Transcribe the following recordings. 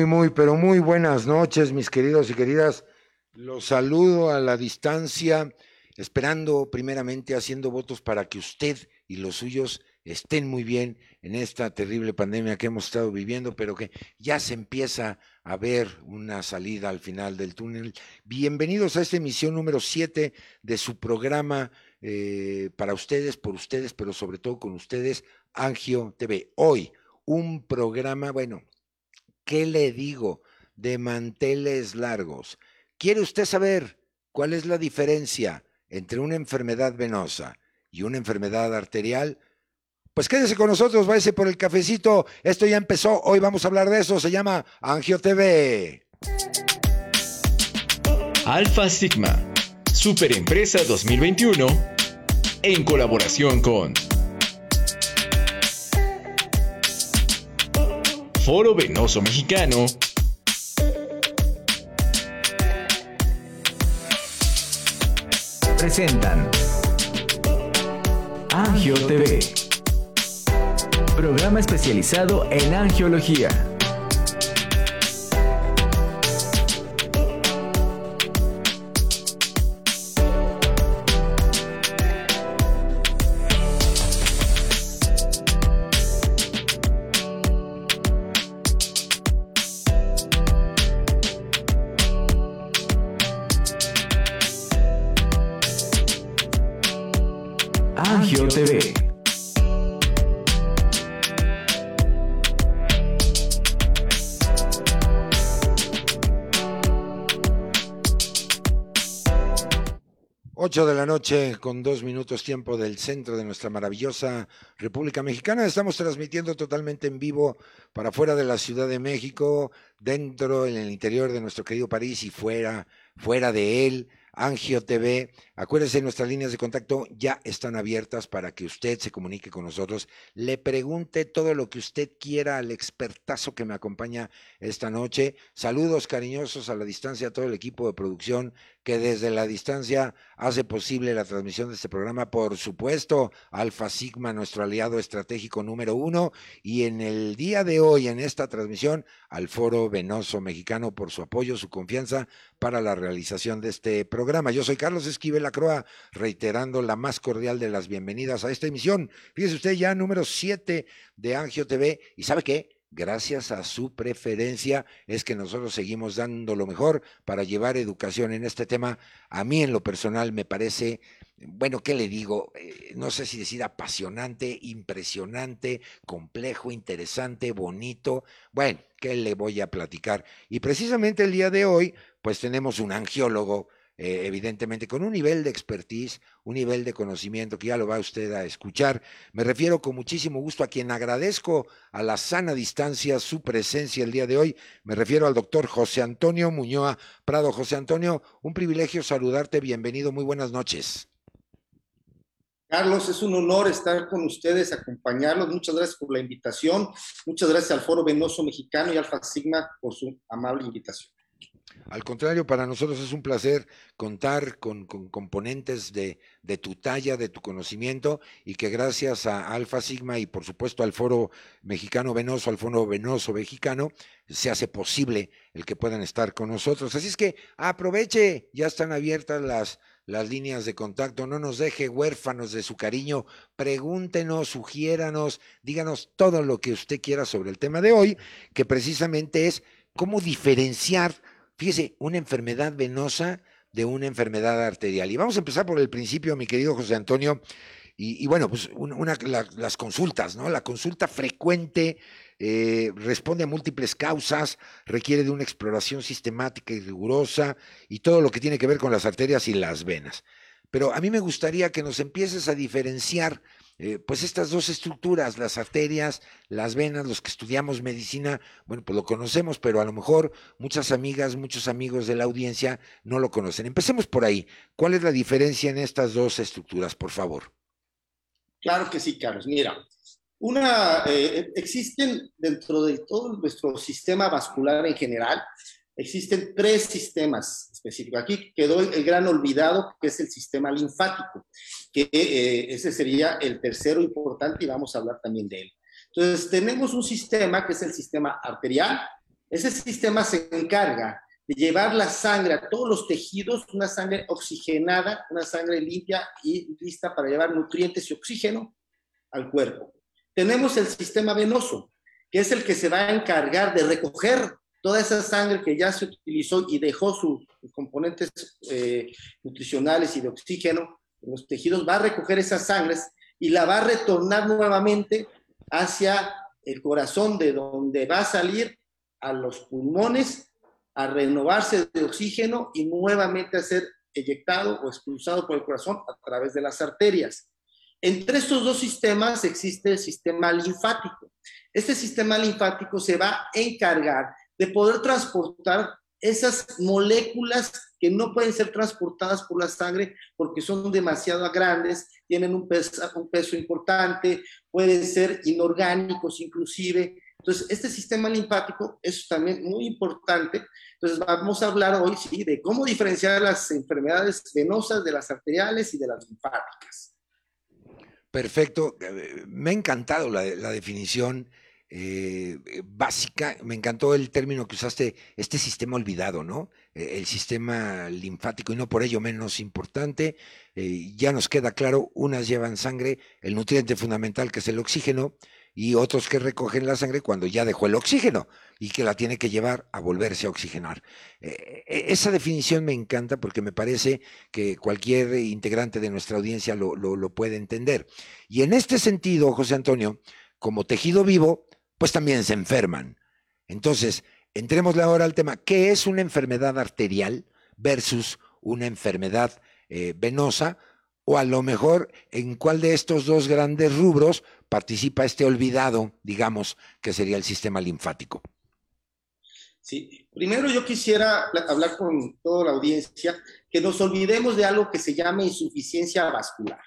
Muy, muy, pero muy buenas noches, mis queridos y queridas. Los saludo a la distancia, esperando primeramente haciendo votos para que usted y los suyos estén muy bien en esta terrible pandemia que hemos estado viviendo, pero que ya se empieza a ver una salida al final del túnel. Bienvenidos a esta emisión número 7 de su programa eh, para ustedes, por ustedes, pero sobre todo con ustedes, Angio TV. Hoy, un programa, bueno, ¿qué le digo? De manteles largos. ¿Quiere usted saber cuál es la diferencia entre una enfermedad venosa y una enfermedad arterial? Pues quédese con nosotros, váyase por el cafecito. Esto ya empezó, hoy vamos a hablar de eso, se llama Angio TV. Alfa Sigma, Superempresa 2021, en colaboración con Foro Venoso Mexicano, presentan Angio TV, programa especializado en angiología. 8 de la noche con dos minutos tiempo del centro de nuestra maravillosa República Mexicana. Estamos transmitiendo totalmente en vivo para fuera de la Ciudad de México, dentro, en el interior de nuestro querido París y fuera, fuera de él. Angio TV. Acuérdense, nuestras líneas de contacto ya están abiertas para que usted se comunique con nosotros, le pregunte todo lo que usted quiera al expertazo que me acompaña esta noche. Saludos cariñosos a la distancia a todo el equipo de producción que desde la distancia hace posible la transmisión de este programa. Por supuesto, Alfa Sigma, nuestro aliado estratégico número uno. Y en el día de hoy, en esta transmisión, al Foro Venoso Mexicano por su apoyo, su confianza para la realización de este programa. Yo soy Carlos Esquivel Acroa, reiterando la más cordial de las bienvenidas a esta emisión. Fíjese usted ya número 7 de Angio TV. ¿Y sabe qué? Gracias a su preferencia es que nosotros seguimos dando lo mejor para llevar educación en este tema. A mí en lo personal me parece, bueno, ¿qué le digo? Eh, no sé si decir apasionante, impresionante, complejo, interesante, bonito. Bueno, ¿qué le voy a platicar? Y precisamente el día de hoy, pues tenemos un angiólogo eh, evidentemente con un nivel de expertise, un nivel de conocimiento que ya lo va usted a escuchar. Me refiero con muchísimo gusto a quien agradezco a la sana distancia su presencia el día de hoy. Me refiero al doctor José Antonio Muñoa Prado. José Antonio, un privilegio saludarte, bienvenido, muy buenas noches. Carlos, es un honor estar con ustedes, acompañarlos. Muchas gracias por la invitación. Muchas gracias al Foro Venoso Mexicano y Alfa Sigma por su amable invitación. Al contrario, para nosotros es un placer contar con, componentes de, de, tu talla, de tu conocimiento, y que gracias a Alfa Sigma y por supuesto al Foro Mexicano Venoso, al Foro Venoso Mexicano, se hace posible el que puedan estar con nosotros. Así es que aproveche, ya están abiertas las, las líneas de contacto, no nos deje huérfanos de su cariño, pregúntenos, sugiéranos, díganos todo lo que usted quiera sobre el tema de hoy, que precisamente es cómo diferenciar Fíjese, una enfermedad venosa de una enfermedad arterial. Y vamos a empezar por el principio, mi querido José Antonio. Y, bueno, pues las consultas, ¿no? La consulta frecuente eh, responde a múltiples causas, requiere de una exploración sistemática y rigurosa y todo lo que tiene que ver con las arterias y las venas. Pero a mí me gustaría que nos empieces a diferenciar eh, pues estas dos estructuras, las arterias, las venas, los que estudiamos medicina, bueno, pues lo conocemos, pero a lo mejor muchas amigas, muchos amigos de la audiencia no lo conocen. Empecemos por ahí. ¿Cuál es la diferencia en estas dos estructuras, por favor? Claro que sí, Carlos. Mira, una, eh, existen dentro de todo nuestro sistema vascular en general, existen tres sistemas específicos. Aquí quedó el, gran olvidado, que es el sistema linfático, que eh, ese sería el tercero importante y vamos a hablar también de él. Entonces, tenemos un sistema que es el sistema arterial. Ese sistema se encarga de llevar la sangre a todos los tejidos, una sangre oxigenada, una sangre limpia y lista para llevar nutrientes y oxígeno al cuerpo. Tenemos el sistema venoso, que es el que se va a encargar de recoger toda esa sangre que ya se utilizó y dejó sus componentes eh, nutricionales y de oxígeno los tejidos, va a recoger esas sangres y la va a retornar nuevamente hacia el corazón de donde va a salir a los pulmones a renovarse de oxígeno y nuevamente a ser eyectado o expulsado por el corazón a través de las arterias. Entre estos dos sistemas existe el sistema linfático. Este sistema linfático se va a encargar de poder transportar esas moléculas que no pueden ser transportadas por la sangre porque son demasiado grandes, tienen un peso, importante, pueden ser inorgánicos inclusive. Entonces, este sistema linfático es también muy importante. Entonces, vamos a hablar hoy de cómo diferenciar las enfermedades venosas de las arteriales y de las linfáticas. Perfecto. Eh, me ha encantado la definición eh, básica. Me encantó el término que usaste, este sistema olvidado, ¿no? Eh, el sistema linfático y no por ello menos importante. Eh, ya nos queda claro, unas llevan sangre, el nutriente fundamental que es el oxígeno, y otros que recogen la sangre cuando ya dejó el oxígeno y que la tiene que llevar a volverse a oxigenar. esa definición me encanta porque me parece que cualquier integrante de nuestra audiencia lo puede entender. Y en este sentido, José Antonio, como tejido vivo, pues también se enferman. Entonces, entrémosle ahora al tema, ¿qué es una enfermedad arterial versus una enfermedad eh, venosa? O a lo mejor, ¿en cuál de estos dos grandes rubros participa este olvidado, digamos, que sería el sistema linfático? Sí, primero yo quisiera hablar con toda la audiencia que nos olvidemos de algo que se llama insuficiencia vascular,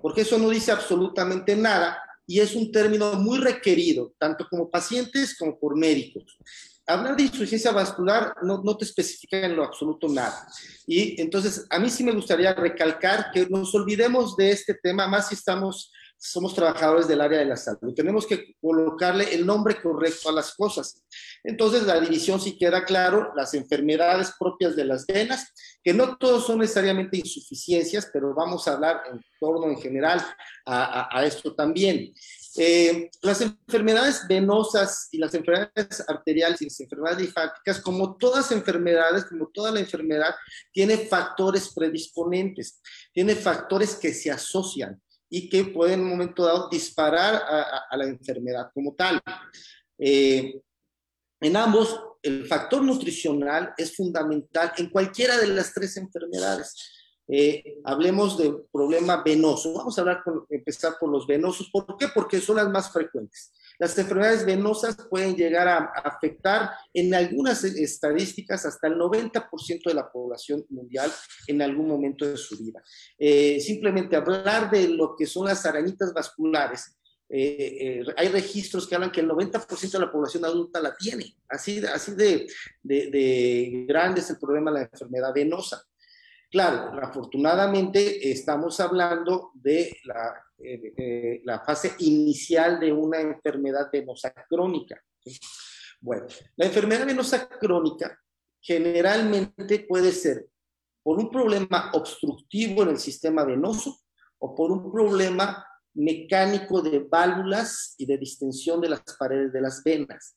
porque eso no dice absolutamente nada y es un término muy requerido, tanto como pacientes como por médicos. Hablar de insuficiencia vascular no, te especifica en lo absoluto nada. Y entonces, a mí sí me gustaría recalcar que nos olvidemos de este tema, más si estamos somos trabajadores del área de la salud. Tenemos que colocarle el nombre correcto a las cosas. Entonces, la división sí queda claro, las enfermedades propias de las venas, que no todos son necesariamente insuficiencias, pero vamos a hablar en torno en general a, esto también. Eh, las enfermedades venosas y las enfermedades arteriales y las enfermedades linfáticas, como todas enfermedades, como toda la enfermedad, tiene factores predisponentes, tiene factores que se asocian y que pueden en un momento dado disparar a, la enfermedad como tal. Eh, en ambos, el factor nutricional es fundamental en cualquiera de las tres enfermedades. Eh, hablemos de problema venoso. Vamos a hablar empezar por los venosos. ¿Por qué? Porque son las más frecuentes. Las enfermedades venosas pueden llegar a afectar en algunas estadísticas hasta el 90% de la población mundial en algún momento de su vida. Eh, simplemente hablar de lo que son las arañitas vasculares. Eh, eh, hay registros que hablan que el 90% de la población adulta la tiene. Así, de, de grande es el problema de la enfermedad venosa. Claro, afortunadamente estamos hablando de la, eh, la, fase inicial de una enfermedad venosa crónica. Bueno, la enfermedad venosa crónica generalmente puede ser por un problema obstructivo en el sistema venoso o por un problema mecánico de válvulas y de distensión de las paredes de las venas.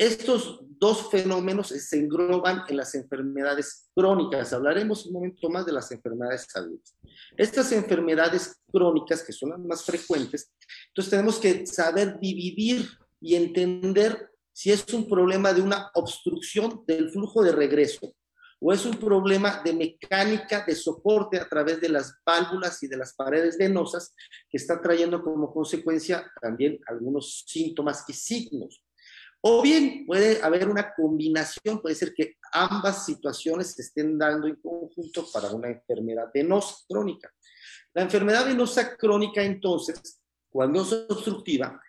Estos dos fenómenos se engloban en las enfermedades crónicas. Hablaremos un momento más de las enfermedades agudas. Estas enfermedades crónicas, que son las más frecuentes, entonces tenemos que saber dividir y entender si es un problema de una obstrucción del flujo de regreso o es un problema de mecánica de soporte a través de las válvulas y de las paredes venosas que está trayendo como consecuencia también algunos síntomas y signos. O bien puede haber una combinación, puede ser que ambas situaciones se estén dando en conjunto para una enfermedad venosa crónica. La enfermedad venosa crónica, entonces, cuando es obstructiva,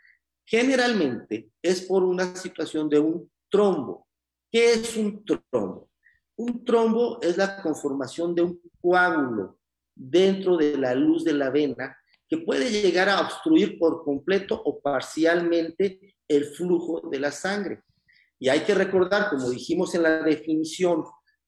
generalmente es por una situación de un trombo. ¿Qué es un trombo? Un trombo es la conformación de un coágulo dentro de la luz de la vena que puede llegar a obstruir por completo o parcialmente el flujo de la sangre. Y hay que recordar, como dijimos en la definición,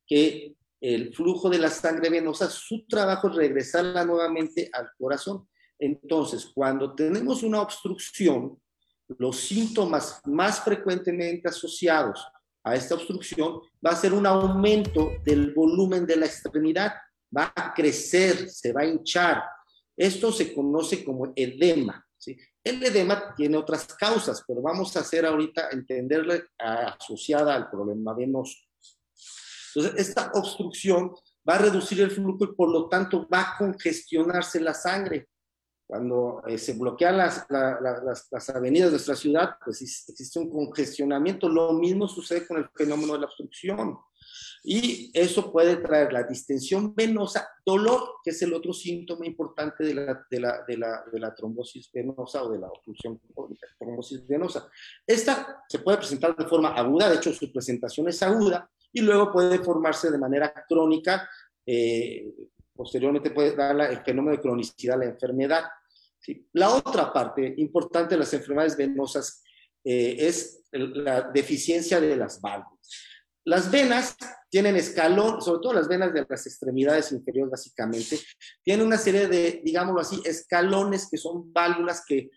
que el flujo de la sangre venosa, su trabajo es regresarla nuevamente al corazón. Entonces, cuando tenemos una obstrucción, los síntomas más frecuentemente asociados a esta obstrucción va a ser un aumento del volumen de la extremidad, va a crecer, se va a hinchar. Esto se conoce como edema. ¿sí? El edema tiene otras causas, pero vamos a hacer ahorita entenderle asociada al problema venoso. Entonces, esta obstrucción va a reducir el flujo y por lo tanto va a congestionarse la sangre. Cuando eh, se bloquean las, las, avenidas de nuestra ciudad, pues existe un congestionamiento. Lo mismo sucede con el fenómeno de la obstrucción. Y eso puede traer la distensión venosa, dolor, que es el otro síntoma importante de la, de la, de la, de la trombosis venosa o de la obstrucción trombosis venosa. Esta se puede presentar de forma aguda, de hecho su presentación es aguda, y luego puede formarse de manera crónica eh, posteriormente puede dar el fenómeno de cronicidad de la enfermedad. La otra parte importante de las enfermedades venosas eh, es la deficiencia de las válvulas. Las venas tienen escalón, sobre todo las venas de las extremidades inferiores básicamente, tienen una serie de, digámoslo así, escalones que son válvulas que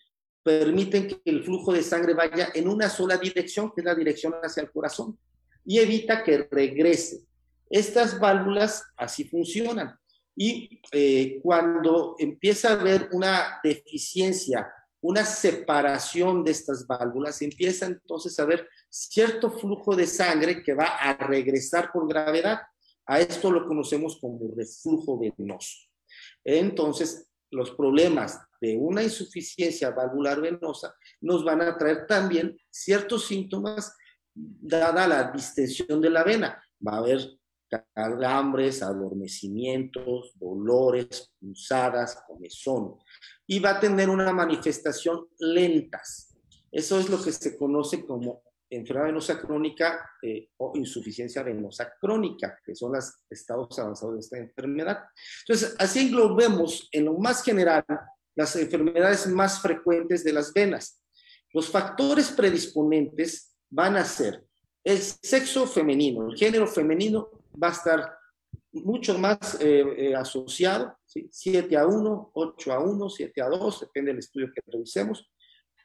permiten que el flujo de sangre vaya en una sola dirección, que es la dirección hacia el corazón, y evita que regrese. Estas válvulas así funcionan. Y eh, cuando empieza a haber una deficiencia, una separación de estas válvulas, empieza entonces a haber cierto flujo de sangre que va a regresar por gravedad. A esto lo conocemos como reflujo venoso. Entonces, los problemas de una insuficiencia valvular venosa nos van a traer también ciertos síntomas dada la distensión de la vena. Va a haber calambres, adormecimientos, dolores, pulsadas, comezón. Y va a tener una manifestación lentas. Eso es lo que se conoce como enfermedad venosa crónica eh, o insuficiencia venosa crónica, que son los estados avanzados de esta enfermedad. Entonces, así englobemos en lo más general las enfermedades más frecuentes de las venas. Los factores predisponentes van a ser el sexo femenino, el género femenino va a estar mucho más eh, eh, asociado, 7 a 1, 8 a 1, 7 a 2, depende del estudio que revisemos,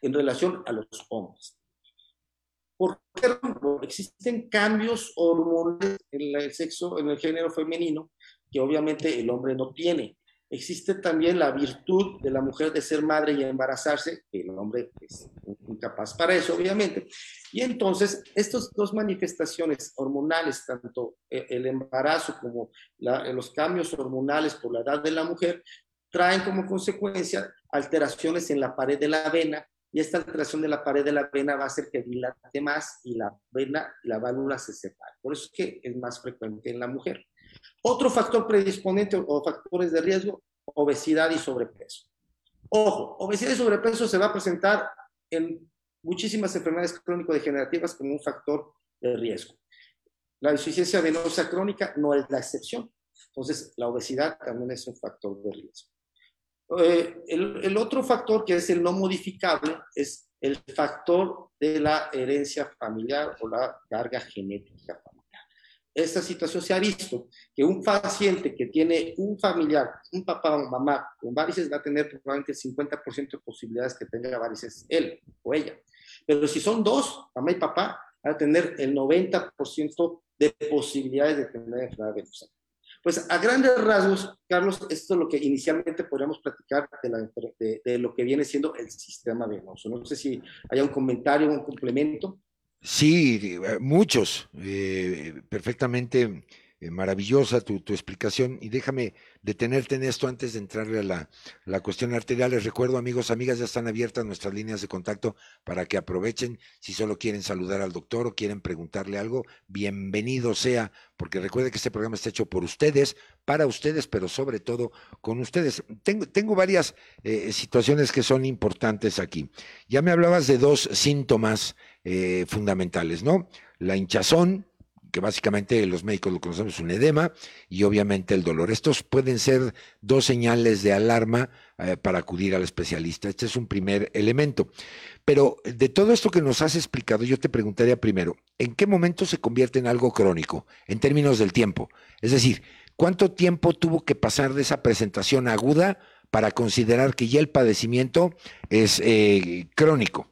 en relación a los hombres. Porque existen cambios hormonales en el sexo, en el género femenino, que obviamente el hombre no tiene. Existe también la virtud de la mujer de ser madre y embarazarse, que el hombre es incapaz para eso, obviamente. Y entonces, estas dos manifestaciones hormonales, tanto e, el embarazo como los cambios hormonales por la edad de la mujer, traen como consecuencia alteraciones en la pared de la vena y esta alteración de la pared de la vena va a hacer que dilate más y la vena y la válvula se separen. Por eso es que es más frecuente en la mujer. Otro factor predisponente o factores de riesgo, obesidad y sobrepeso. Ojo, obesidad y sobrepeso se va a presentar en muchísimas enfermedades crónico-degenerativas como un factor de riesgo. La insuficiencia venosa crónica no es la excepción. Entonces, la obesidad también es un factor de riesgo. Eh, el, el, otro factor que es el no modificable es el factor de la herencia familiar o la carga genética familiar esta situación se ha visto que un paciente que tiene un familiar, un papá o mamá con varices va a tener probablemente el 50% de posibilidades que tenga varices él o ella. Pero si son dos, mamá y papá, van a tener el 90% de posibilidades de tener enfermedad venosa. Pues a grandes rasgos, Carlos, esto es lo que inicialmente podríamos platicar de, de lo que viene siendo el sistema venoso. No sé si hay un comentario, un complemento. Sí, eh, muchos. Eh, perfectamente eh, maravillosa tu, explicación. Y déjame detenerte en esto antes de entrarle a la, la, cuestión arterial. Les recuerdo, amigos, amigas, ya están abiertas nuestras líneas de contacto para que aprovechen. Si solo quieren saludar al doctor o quieren preguntarle algo, bienvenido sea, porque recuerde que este programa está hecho por ustedes, para ustedes, pero sobre todo con ustedes. Tengo, tengo varias situaciones que son importantes aquí. Ya me hablabas de dos síntomas eh, fundamentales, ¿no? La hinchazón, que básicamente los médicos lo conocemos un edema y obviamente el dolor. Estos pueden ser dos señales de alarma eh, para acudir al especialista. Este es un primer elemento. Pero de todo esto que nos has explicado, yo te preguntaría primero, ¿en qué momento se convierte en algo crónico en términos del tiempo? Es decir, ¿cuánto tiempo tuvo que pasar de esa presentación aguda para considerar que ya el padecimiento es eh, crónico?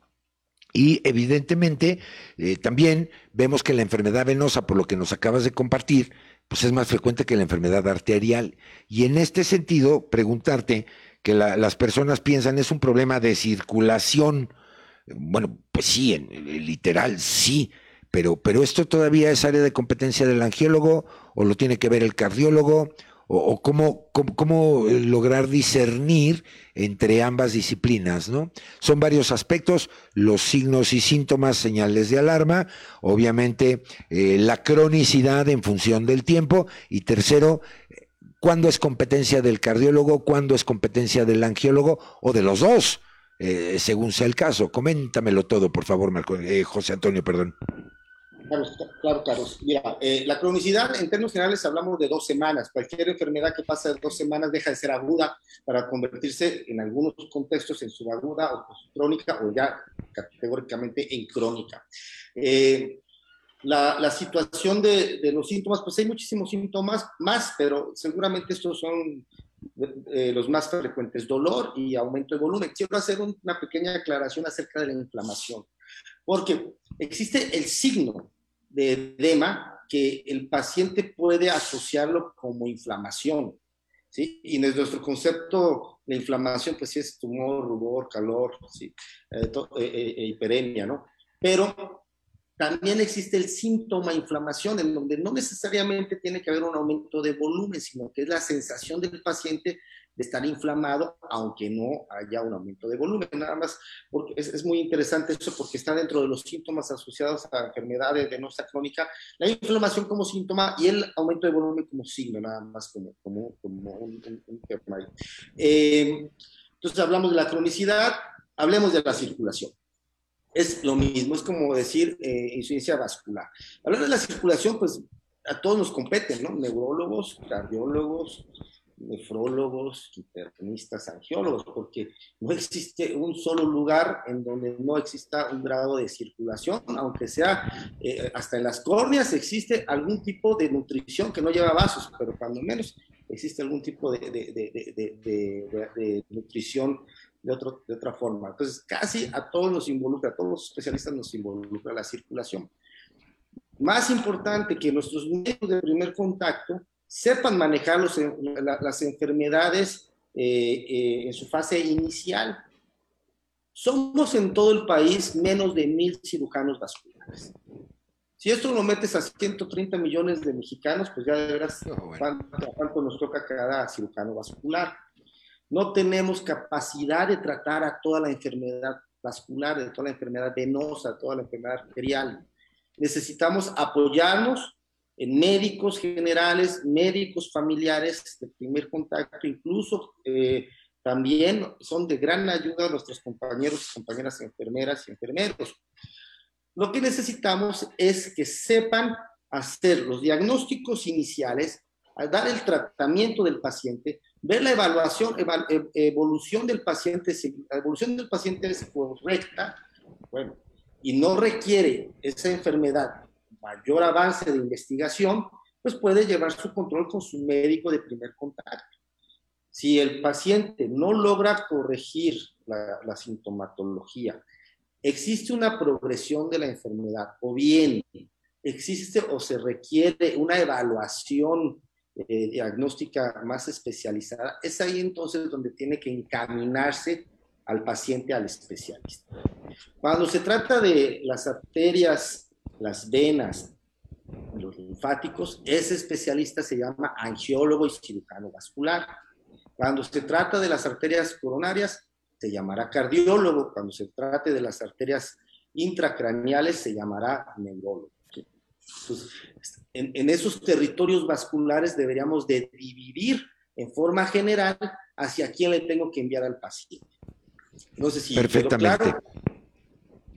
Y evidentemente eh, también vemos que la enfermedad venosa, por lo que nos acabas de compartir, pues es más frecuente que la enfermedad arterial. Y en este sentido, preguntarte que las personas piensan es un problema de circulación. Bueno, pues sí, en, literal sí, pero, pero esto todavía es área de competencia del angiólogo o lo tiene que ver el cardiólogo o, cómo, cómo, eh, lograr discernir entre ambas disciplinas, ¿no? Son varios aspectos, los signos y síntomas, señales de alarma, obviamente eh, la cronicidad en función del tiempo y tercero, cuándo es competencia del cardiólogo, cuándo es competencia del angiólogo o de los dos, eh, según sea el caso. Coméntamelo todo, por favor, José Antonio, perdón. Claro, claro, Mira, eh, la cronicidad en términos generales hablamos de dos semanas. Cualquier enfermedad que pasa de dos semanas deja de ser aguda para convertirse en algunos contextos en subaguda o crónica o ya categóricamente en crónica. Eh, la, situación de, los síntomas, pues hay muchísimos síntomas más, pero seguramente estos son eh, los más frecuentes, dolor y aumento de volumen. Quiero hacer una pequeña aclaración acerca de la inflamación, porque existe el signo de edema que el paciente puede asociarlo como inflamación. ¿sí? Y en nuestro concepto, la inflamación, pues sí es tumor, rubor, calor, ¿sí? Eh, eh, eh, hiperemia, ¿no? Pero también existe el síntoma inflamación, en donde no necesariamente tiene que haber un aumento de volumen, sino que es la sensación del paciente estar inflamado, aunque no haya un aumento de volumen. Nada más, porque es, muy interesante eso porque está dentro de los síntomas asociados a enfermedades venosa crónica, la inflamación como síntoma y el aumento de volumen como signo, nada más como, un, tema eh, entonces hablamos de la cronicidad, hablemos de la circulación. Es lo mismo, es como decir eh, insuficiencia vascular. Hablar de la circulación, pues a todos nos competen, ¿no? Neurólogos, cardiólogos, nefrólogos, internistas, angiólogos, porque no existe un solo lugar en donde no exista un grado de circulación, aunque sea eh, hasta en las córneas existe algún tipo de nutrición que no lleva vasos, pero cuando menos existe algún tipo de, nutrición de, otro, otra forma. Entonces, casi a todos nos involucra, a todos los especialistas nos involucra la circulación. Más importante que nuestros médicos de primer contacto sepan manejar las enfermedades eh, eh, en su fase inicial. Somos en todo el país menos de mil cirujanos vasculares. Si esto lo metes a 130 millones de mexicanos, pues ya verás cuánto, nos toca cada cirujano vascular. No tenemos capacidad de tratar a toda la enfermedad vascular, de toda la enfermedad venosa, toda la enfermedad arterial. Necesitamos apoyarnos médicos generales, médicos familiares de primer contacto, incluso eh, también son de gran ayuda a nuestros compañeros y compañeras enfermeras y enfermeros. Lo que necesitamos es que sepan hacer los diagnósticos iniciales, dar el tratamiento del paciente, ver la evaluación, e, evolución del paciente, la evolución del paciente es correcta, bueno, y no requiere esa enfermedad mayor avance de investigación, pues puede llevar su control con su médico de primer contacto. Si el paciente no logra corregir la, sintomatología, existe una progresión de la enfermedad o bien existe o se requiere una evaluación eh, diagnóstica más especializada, es ahí entonces donde tiene que encaminarse al paciente al especialista. Cuando se trata de las arterias las venas, los linfáticos, ese especialista se llama angiólogo y cirujano vascular. Cuando se trata de las arterias coronarias, se llamará cardiólogo. Cuando se trate de las arterias intracraneales, se llamará neurólogo. en, en, esos territorios vasculares deberíamos de dividir en forma general hacia quién le tengo que enviar al paciente. No sé si Perfectamente. Claro.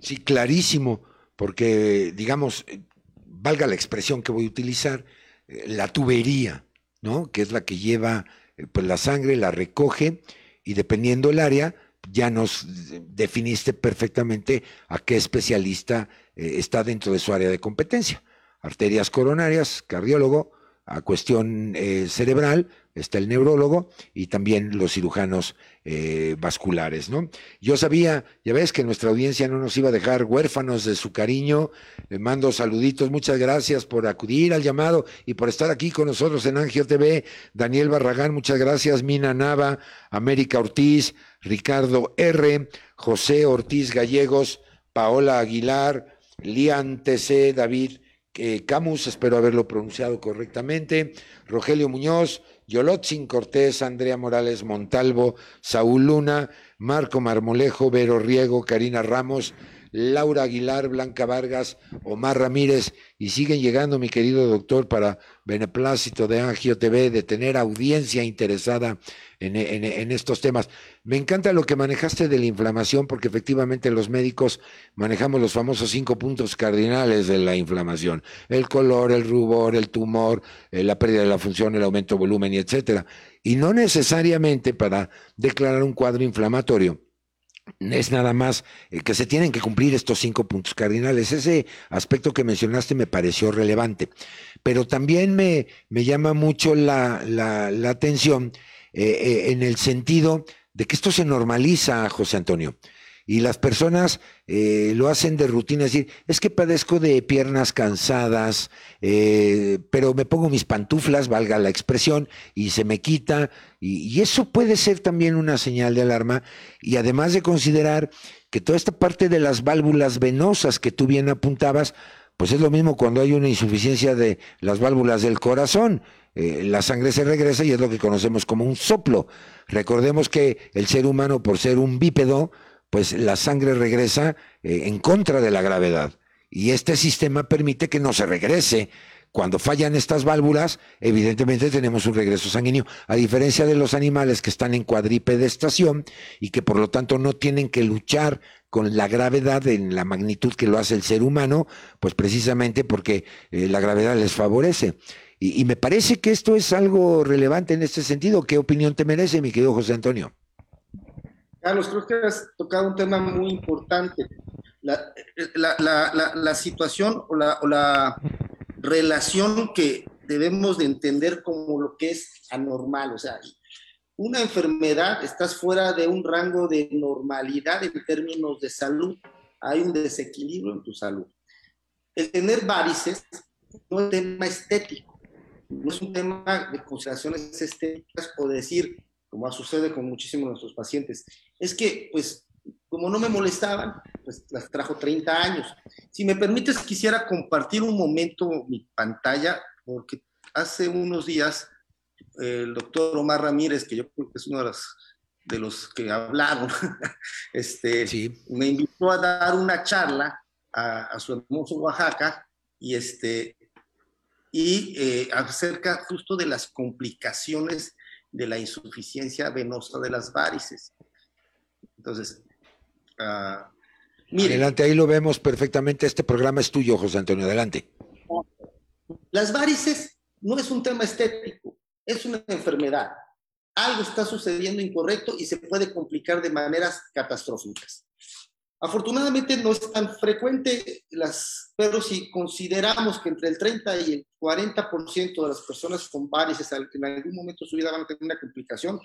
Sí, clarísimo porque, digamos, valga la expresión que voy a utilizar, eh, la tubería, ¿no? Que es la que lleva eh, pues, la sangre, la recoge y dependiendo el área, ya nos definiste perfectamente a qué especialista está dentro de su área de competencia. Arterias coronarias, cardiólogo, a cuestión cerebral, está el neurólogo y también los cirujanos eh, vasculares, ¿no? Yo sabía, ya ves que nuestra audiencia no nos iba a dejar huérfanos de su cariño. Le mando saluditos, muchas gracias por acudir al llamado y por estar aquí con nosotros en Angio TV. Daniel Barragán, muchas gracias. Mina Nava, América Ortiz, Ricardo R., José Ortiz Gallegos, Paola Aguilar, Lian TC, David Camus, espero haberlo pronunciado correctamente, Rogelio Muñoz, Yolotzin Cortés, Andrea Morales Montalvo, Saúl Luna, Marco Marmolejo, Vero Riego, Karina Ramos, Laura Aguilar, Blanca Vargas, Omar Ramírez, y siguen llegando, mi querido doctor, para beneplácito de Angio TV, de tener audiencia interesada en, en, estos temas. Me encanta lo que manejaste de la inflamación, porque efectivamente los médicos manejamos los famosos cinco puntos cardinales de la inflamación: el color, el rubor, el tumor, eh, la pérdida de la función, el aumento de volumen, y etcétera. Y no necesariamente para declarar un cuadro inflamatorio es nada más eh, que se tienen que cumplir estos cinco puntos cardinales. Ese aspecto que mencionaste me pareció relevante, pero también me, me llama mucho la, la, atención eh, eh, en el sentido de que esto se normaliza, José Antonio y las personas eh, lo hacen de rutina, es decir, es que padezco de piernas cansadas, eh, pero me pongo mis pantuflas, valga la expresión, y se me quita, y, eso puede ser también una señal de alarma, y además de considerar que toda esta parte de las válvulas venosas que tú bien apuntabas, pues es lo mismo cuando hay una insuficiencia de las válvulas del corazón. Eh, la sangre se regresa y es lo que conocemos como un soplo. Recordemos que el ser humano, por ser un bípedo, pues la sangre regresa eh, en contra de la gravedad. Y este sistema permite que no se regrese. Cuando fallan estas válvulas, evidentemente tenemos un regreso sanguíneo, a diferencia de los animales que están en cuadripedestación y que por lo tanto no tienen que luchar con la gravedad en la magnitud que lo hace el ser humano, pues precisamente porque eh, la gravedad les favorece. Y, y me parece que esto es algo relevante en este sentido. ¿Qué opinión te merece, mi querido José Antonio? Carlos, creo que has tocado un tema muy importante. La, la, situación o, o la, relación que debemos de entender como lo que es anormal. O sea, una enfermedad, estás fuera de un rango de normalidad en términos de salud. Hay un desequilibrio en tu salud. El tener varices no es un tema estético, no es un tema de consideraciones estéticas o decir, como sucede con muchísimos de nuestros pacientes, es que, pues, como no me molestaban, pues las trajo 30 años. Si me permites, quisiera compartir un momento mi pantalla, porque hace unos días el doctor Omar Ramírez, que yo creo que es uno de los, de los que hablaron, este, me invitó a dar una charla a, su hermoso Oaxaca y, este, y eh, acerca justo de las complicaciones de la insuficiencia venosa de las varices. Entonces, uh, Adelante, ahí lo vemos perfectamente. Este programa es tuyo, José Antonio. Adelante. Las varices no es un tema estético, es una enfermedad. Algo está sucediendo incorrecto y se puede complicar de maneras catastróficas. Afortunadamente no es tan frecuente, las, pero si consideramos que entre el 30 y el 40% de las personas con varices en algún momento de su vida van a tener una complicación,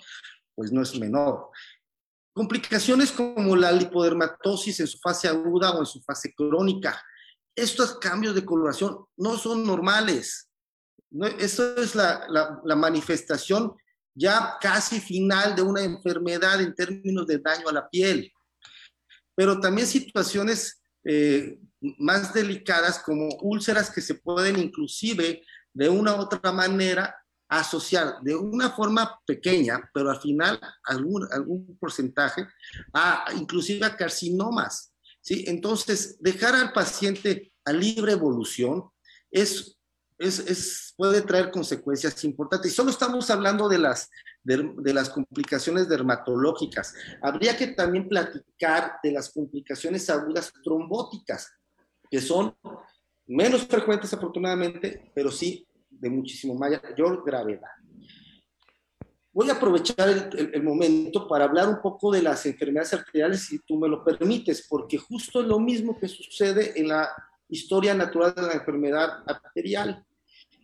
pues no es menor. Complicaciones como la lipodermatosis en su fase aguda o en su fase crónica. Estos cambios de coloración no son normales. No, esto es la, la, la manifestación ya casi final de una enfermedad en términos de daño a la piel pero también situaciones eh, más delicadas como úlceras que se pueden inclusive de una u otra manera asociar de una forma pequeña, pero al final algún, algún porcentaje, a inclusive a carcinomas. ¿sí? Entonces, dejar al paciente a libre evolución es, es, es, puede traer consecuencias importantes. Y solo estamos hablando de las de, las complicaciones dermatológicas. Habría que también platicar de las complicaciones agudas trombóticas, que son menos frecuentes afortunadamente, pero sí de muchísimo mayor gravedad. Voy a aprovechar el, momento para hablar un poco de las enfermedades arteriales, si tú me lo permites, porque justo lo mismo que sucede en la historia natural de la enfermedad arterial.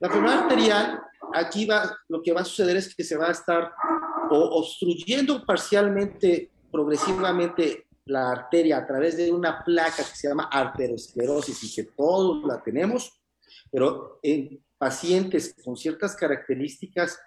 La enfermedad arterial, aquí va, lo que va a suceder es que se va a estar obstruyendo parcialmente, progresivamente la arteria a través de una placa que se llama arteriosclerosis y que todos la tenemos, pero en pacientes con ciertas características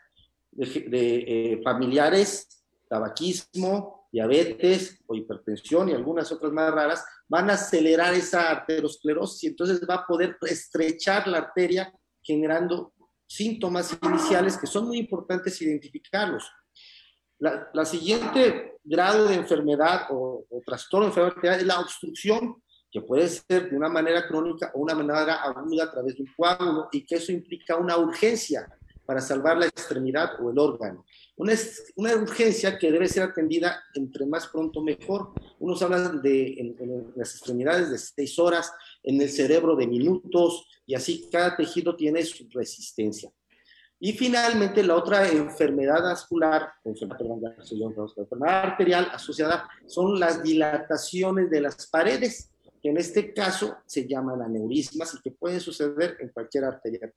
de, eh, familiares, tabaquismo, diabetes o hipertensión y algunas otras más raras, van a acelerar esa arteriosclerosis y entonces va a poder estrechar la arteria generando síntomas iniciales que son muy importantes identificarlos. La, siguiente grado de enfermedad o, trastorno de enfermedad es la obstrucción, que puede ser de una manera crónica o una manera aguda a través de un coágulo y que eso implica una urgencia para salvar la extremidad o el órgano. Una, una urgencia que debe ser atendida entre más pronto mejor. Unos hablan de en las extremidades de seis horas, en el cerebro de minutos, y así cada tejido tiene su resistencia. Y finalmente, la otra enfermedad vascular, enfermedad arterial asociada, son las dilataciones de las paredes, que en este caso se llaman aneurismas y que pueden suceder en cualquier arteria.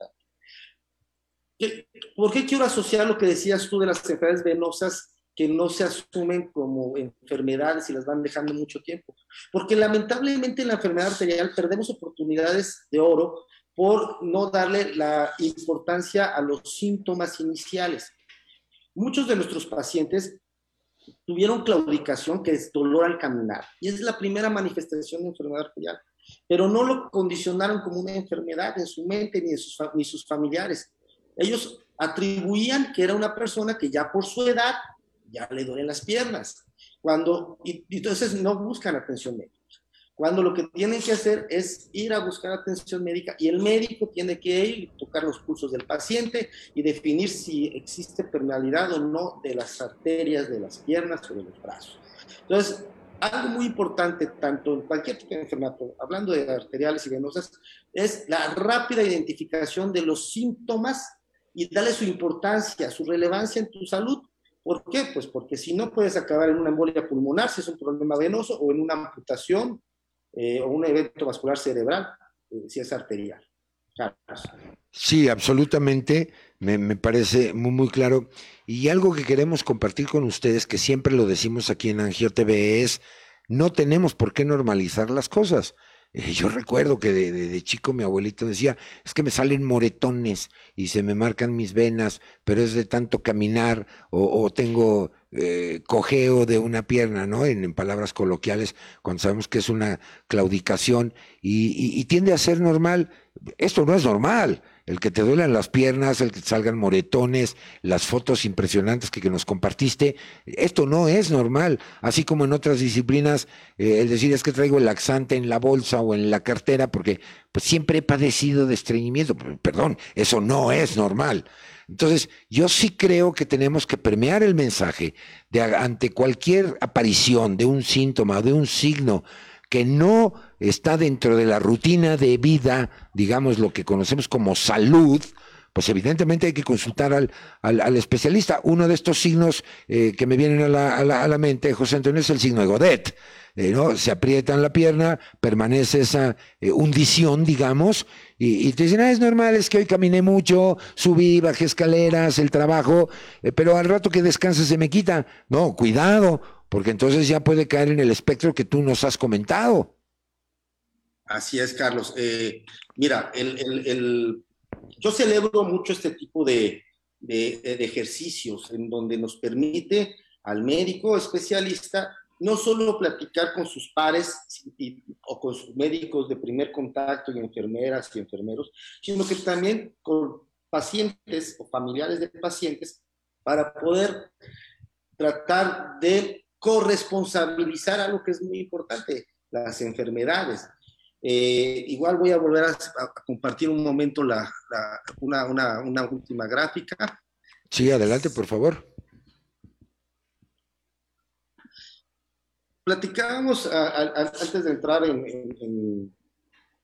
¿Por qué quiero asociar lo que decías tú de las enfermedades venosas que no se asumen como enfermedades y las van dejando mucho tiempo? Porque lamentablemente en la enfermedad arterial perdemos oportunidades de oro por no darle la importancia a los síntomas iniciales. Muchos de nuestros pacientes tuvieron claudicación, que es dolor al caminar, y es la primera manifestación de enfermedad arterial, pero no lo condicionaron como una enfermedad en su mente ni, sus, ni sus familiares. Ellos atribuían que era una persona que ya por su edad ya le duelen las piernas, cuando, y entonces no buscan atención médica cuando lo que tienen que hacer es ir a buscar atención médica y el médico tiene que ir tocar los pulsos del paciente y definir si existe permeabilidad o no de las arterias de las piernas o de los brazos. Entonces, algo muy importante, tanto en cualquier tipo de enfermedad, hablando de arteriales y venosas, es la rápida identificación de los síntomas y darle su importancia, su relevancia en tu salud. ¿Por qué? Pues porque si no puedes acabar en una embolia pulmonar, si es un problema venoso, o en una amputación, eh, o un evento vascular cerebral, eh, si es arterial. Sí, absolutamente, me, parece muy, muy claro. Y algo que queremos compartir con ustedes, que siempre lo decimos aquí en Angio TV, es no tenemos por qué normalizar las cosas. Eh, yo recuerdo que de, chico mi abuelito decía, es que me salen moretones y se me marcan mis venas, pero es de tanto caminar o, tengo eh, cojeo de una pierna, ¿no? En, palabras coloquiales, cuando sabemos que es una claudicación y tiende a ser normal. Esto no es normal el que te duelan las piernas, el que te salgan moretones, las fotos impresionantes que, nos compartiste, esto no es normal, así como en otras disciplinas, eh, el decir es que traigo el laxante en la bolsa o en la cartera, porque pues siempre he padecido de estreñimiento, perdón, eso no es normal. Entonces, yo sí creo que tenemos que permear el mensaje de ante cualquier aparición de un síntoma, de un signo que no está dentro de la rutina de vida, digamos lo que conocemos como salud, pues evidentemente hay que consultar al, al, especialista. Uno de estos signos eh, que me vienen a la, a, la, mente, José Antonio, es el signo de Godet. Eh, ¿no? Se aprieta en la pierna, permanece esa eh, hundición, digamos, y, te dicen, ah, es normal, es que hoy caminé mucho, subí, bajé escaleras, el trabajo, pero al rato que descanse se me quita. No, cuidado, porque entonces ya puede caer en el espectro que tú nos has comentado. Así es, Carlos. Eh, mira, yo celebro mucho este tipo de, ejercicios en donde nos permite al médico especialista no solo platicar con sus pares o con sus médicos de primer contacto y enfermeras y enfermeros, sino que también con pacientes o familiares de pacientes para poder tratar de corresponsabilizar algo que es muy importante, las enfermedades. Eh, igual voy a volver a, compartir un momento la, una, última gráfica. Sí, adelante, por favor. Platicábamos antes de entrar en,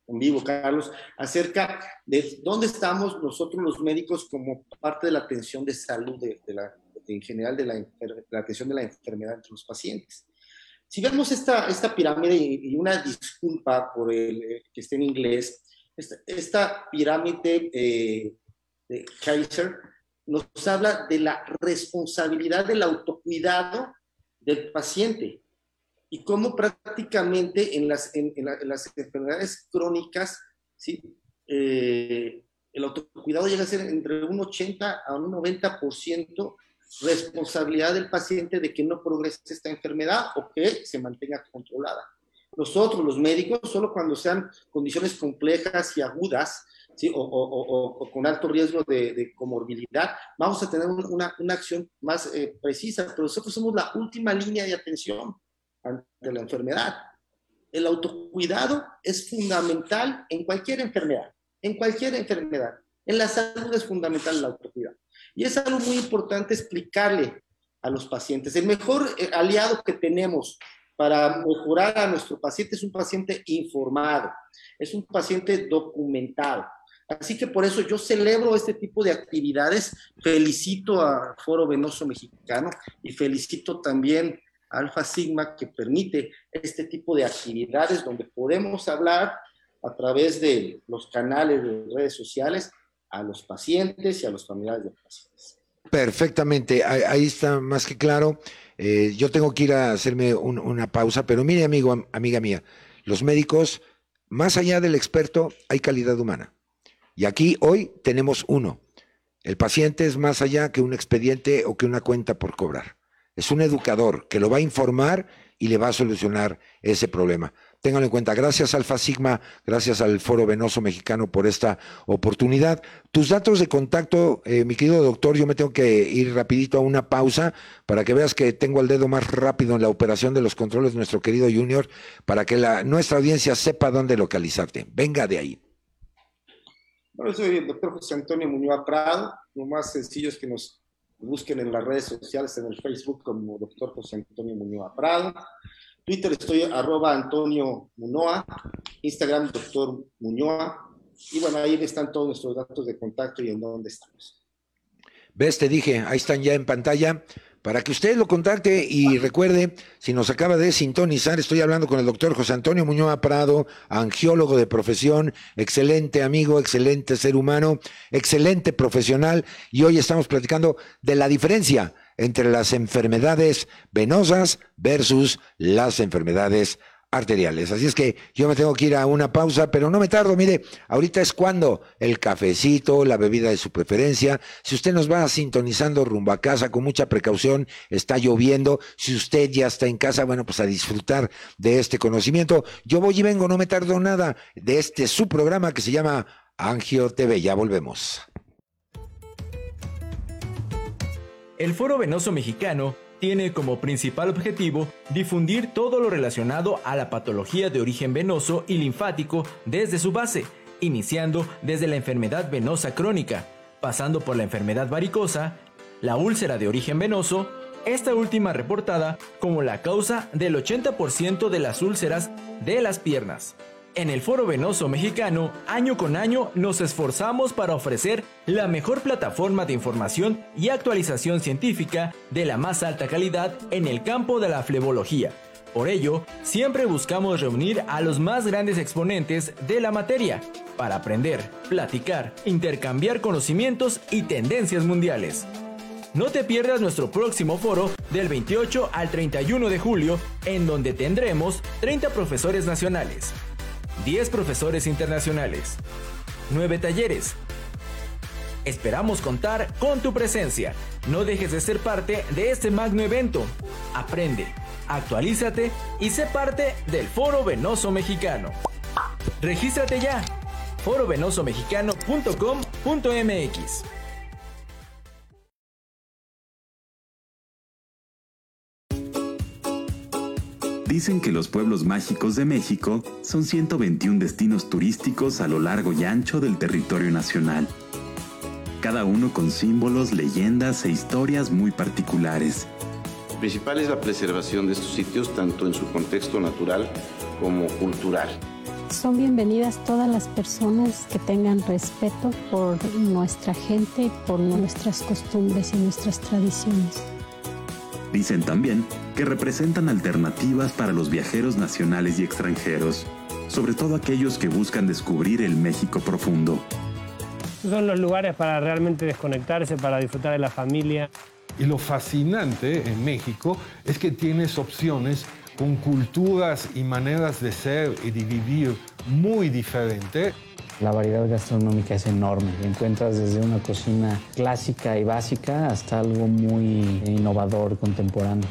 en vivo, Carlos, acerca de dónde estamos nosotros los médicos como parte de la atención de salud, de, la, en general de la, la, atención de la enfermedad entre los pacientes. Si vemos esta, esta pirámide, y, una disculpa por el eh, que esté en inglés, esta, esta pirámide eh, de Kaiser nos habla de la responsabilidad del autocuidado del paciente y cómo prácticamente en las, en, las enfermedades crónicas, ¿sí? Eh, el autocuidado llega a ser entre un 80 a un 90% responsabilidad del paciente de que no progrese esta enfermedad o que se mantenga controlada. Nosotros, los médicos, solo cuando sean condiciones complejas y agudas, o, con alto riesgo de, de, comorbilidad, vamos a tener una, una acción más eh, precisa, pero nosotros somos la última línea de atención ante la enfermedad. El autocuidado es fundamental en cualquier enfermedad, en cualquier enfermedad. En la salud es fundamental el autocuidado. Y es algo muy importante explicarle a los pacientes. El mejor eh, aliado que tenemos para mejorar a nuestro paciente es un paciente informado, es un paciente documentado. Así que por eso yo celebro este tipo de actividades, felicito a Foro Venoso Mexicano y felicito también Alfa Sigma que permite este tipo de actividades donde podemos hablar a través de los canales de redes sociales a los pacientes y a los familiares de pacientes. Perfectamente, ahí está más que claro. Eh, yo tengo que ir a hacerme una pausa, pero mire, amigo, amiga mía, los médicos, más allá del experto, hay calidad humana. Y aquí hoy tenemos uno. El paciente es más allá que un expediente o que una cuenta por cobrar es un educador que lo va a informar y le va a solucionar ese problema. Ténganlo en cuenta. Gracias Alfa Sigma, gracias al Foro Venoso Mexicano por esta oportunidad. Tus datos de contacto, eh, mi querido doctor, yo me tengo que ir rapidito a una pausa para que veas que tengo el dedo más rápido en la operación de los controles nuestro querido Junior, para que nuestra audiencia sepa dónde localizarte. Venga de ahí. Bueno, soy el doctor José Antonio Muñoz Prado. Lo más sencillo es que nos Busquen en las redes sociales, en el Facebook como doctor José Antonio Muñoz Prado. Twitter estoy arroba Antonio Munoa, Instagram doctor Muñoz. Y bueno, ahí están todos nuestros datos de contacto y en dónde estamos. ¿Ves? Te dije, ahí están ya en pantalla para que usted lo contacte y recuerde, si nos acaba de sintonizar, estoy hablando con el doctor José Antonio Muñoz Prado, angiólogo de profesión, excelente amigo, excelente ser humano, excelente profesional, y hoy estamos platicando de la diferencia entre las enfermedades venosas versus las enfermedades arteriales. Así es que yo me tengo que ir a una pausa, pero no me tardo. Mire, ahorita es cuando el cafecito, la bebida de su preferencia. Si usted nos va sintonizando rumbo a casa con mucha precaución, está lloviendo. Si usted ya está en casa, bueno, pues a disfrutar de este conocimiento. Yo voy y vengo, no me tardo nada de este su programa que se llama Angio TV. Ya volvemos. El Foro Venoso Mexicano tiene como principal objetivo difundir todo lo relacionado a la patología de origen venoso y linfático desde su base, iniciando desde la enfermedad venosa crónica, pasando por la enfermedad varicosa, la úlcera de origen venoso, esta última reportada como la causa del 80% de las úlceras de las piernas. En el Foro Venoso Mexicano, año con año, nos esforzamos para ofrecer la mejor plataforma de información y actualización científica de la más alta calidad en el campo de la flebología. Por ello, siempre buscamos reunir a los más grandes exponentes de la materia para aprender, platicar, intercambiar conocimientos y tendencias mundiales. No te pierdas nuestro próximo foro del 28 al 31 de julio, en donde tendremos 30 profesores nacionales, 10 profesores internacionales, 9 talleres. Esperamos contar con tu presencia. No dejes de ser parte de este magno evento. Aprende, actualízate y sé parte del Foro Venoso Mexicano. Regístrate ya. forovenosomexicano.com.mx Dicen que los pueblos mágicos de México son 121 destinos turísticos a lo largo y ancho del territorio nacional, cada uno con símbolos, leyendas e historias muy particulares. Lo principal es la preservación de estos sitios tanto en su contexto natural como cultural. Son bienvenidas todas las personas que tengan respeto por nuestra gente, por nuestras costumbres y nuestras tradiciones. Dicen también que representan alternativas para los viajeros nacionales y extranjeros, sobre todo aquellos que buscan descubrir el México profundo. Son los lugares para realmente desconectarse, para disfrutar de la familia. Y lo fascinante en México es que tienes opciones con culturas y maneras de ser y de vivir muy diferentes. La variedad gastronómica es enorme. Encuentras desde una cocina clásica y básica hasta algo muy innovador, contemporáneo.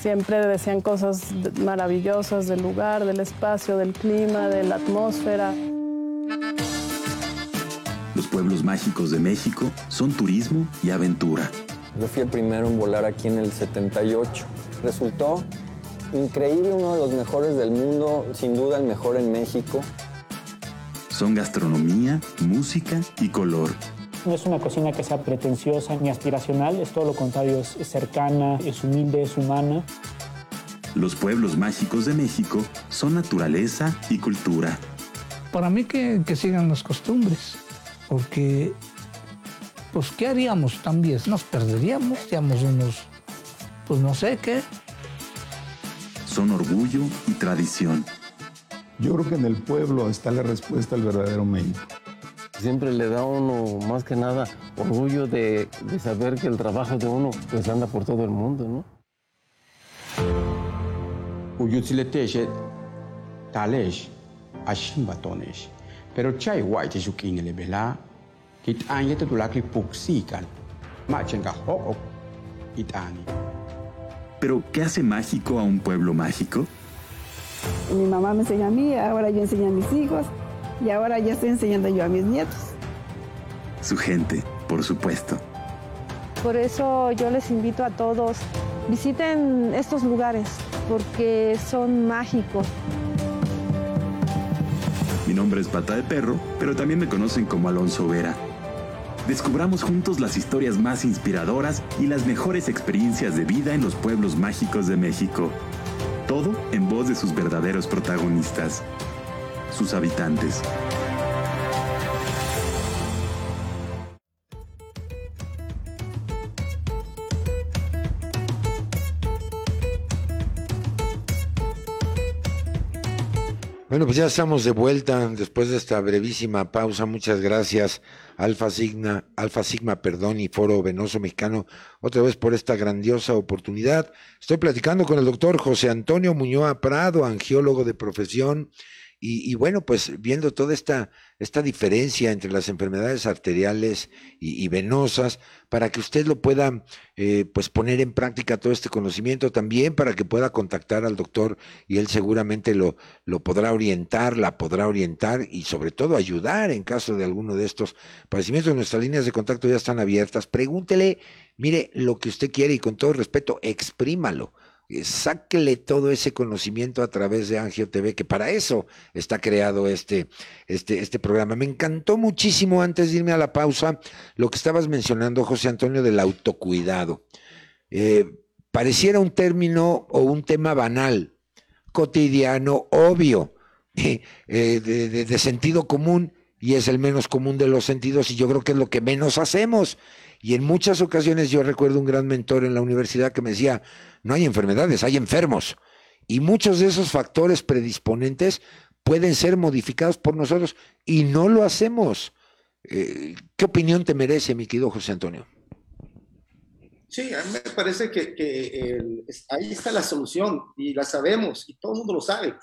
Siempre decían cosas maravillosas del lugar, del espacio, del clima, de la atmósfera. Los pueblos mágicos de México son turismo y aventura. Yo fui el primero en volar aquí en el 78. Resultó increíble, uno de los mejores del mundo, sin duda el mejor en México. Son gastronomía, música y color. No es una cocina que sea pretenciosa ni aspiracional, es todo lo contrario, es, cercana, es humilde, es humana. Los pueblos mágicos de México son naturaleza y cultura. Para mí que, que sigan las costumbres, porque pues ¿qué haríamos también? Nos perderíamos, seríamos unos, pues no sé qué, son orgullo y tradición. Yo creo que en el pueblo está la respuesta al verdadero México. Siempre le da a uno más que nada orgullo de, de saber que el trabajo de uno pues anda por todo el mundo, ¿no? Pero chay guay te shukin le bela, kit anye te tulakli puksikan, machenga hokok, itani. Pero, ¿qué hace mágico a un pueblo mágico? Mi mamá me enseña a mí, ahora yo enseño a mis hijos y ahora ya estoy enseñando yo a mis nietos. Su gente, por supuesto. Por eso yo les invito a todos, visiten estos lugares, porque son mágicos. Mi nombre es Pata de Perro, pero también me conocen como Alonso Vera. Descubramos juntos las historias más inspiradoras y las mejores experiencias de vida en los pueblos mágicos de México. Todo en voz de sus verdaderos protagonistas, sus habitantes. Bueno, pues ya estamos de vuelta después de esta brevísima pausa. Muchas gracias, Alfa Sigma, Alfa Sigma, perdón, y Foro Venoso Mexicano, otra vez por esta grandiosa oportunidad. Estoy platicando con el doctor José Antonio Muñoz Prado, angiólogo de profesión, y, bueno, pues viendo toda esta, esta diferencia entre las enfermedades arteriales y, venosas, para que usted lo pueda eh, pues poner en práctica todo este conocimiento también, para que pueda contactar al doctor y él seguramente lo, lo podrá orientar, la podrá orientar y sobre todo ayudar en caso de alguno de estos padecimientos. Nuestras líneas de contacto ya están abiertas. Pregúntele, mire, lo que usted quiere y con todo respeto, exprímalo sáquele todo ese conocimiento a través de Angio TV, que para eso está creado este, este, este programa. Me encantó muchísimo antes de irme a la pausa lo que estabas mencionando, José Antonio, del autocuidado. Eh, pareciera un término o un tema banal, cotidiano, obvio, eh, de, de sentido común, y es el menos común de los sentidos, y yo creo que es lo que menos hacemos. Y en muchas ocasiones yo recuerdo un gran mentor en la universidad que me decía, no hay enfermedades, hay enfermos. Y muchos de esos factores predisponentes pueden ser modificados por nosotros y no lo hacemos. Eh, ¿Qué opinión te merece, mi querido José Antonio? Sí, a mí me parece que, ahí está la solución y la sabemos y todo el mundo lo sabe.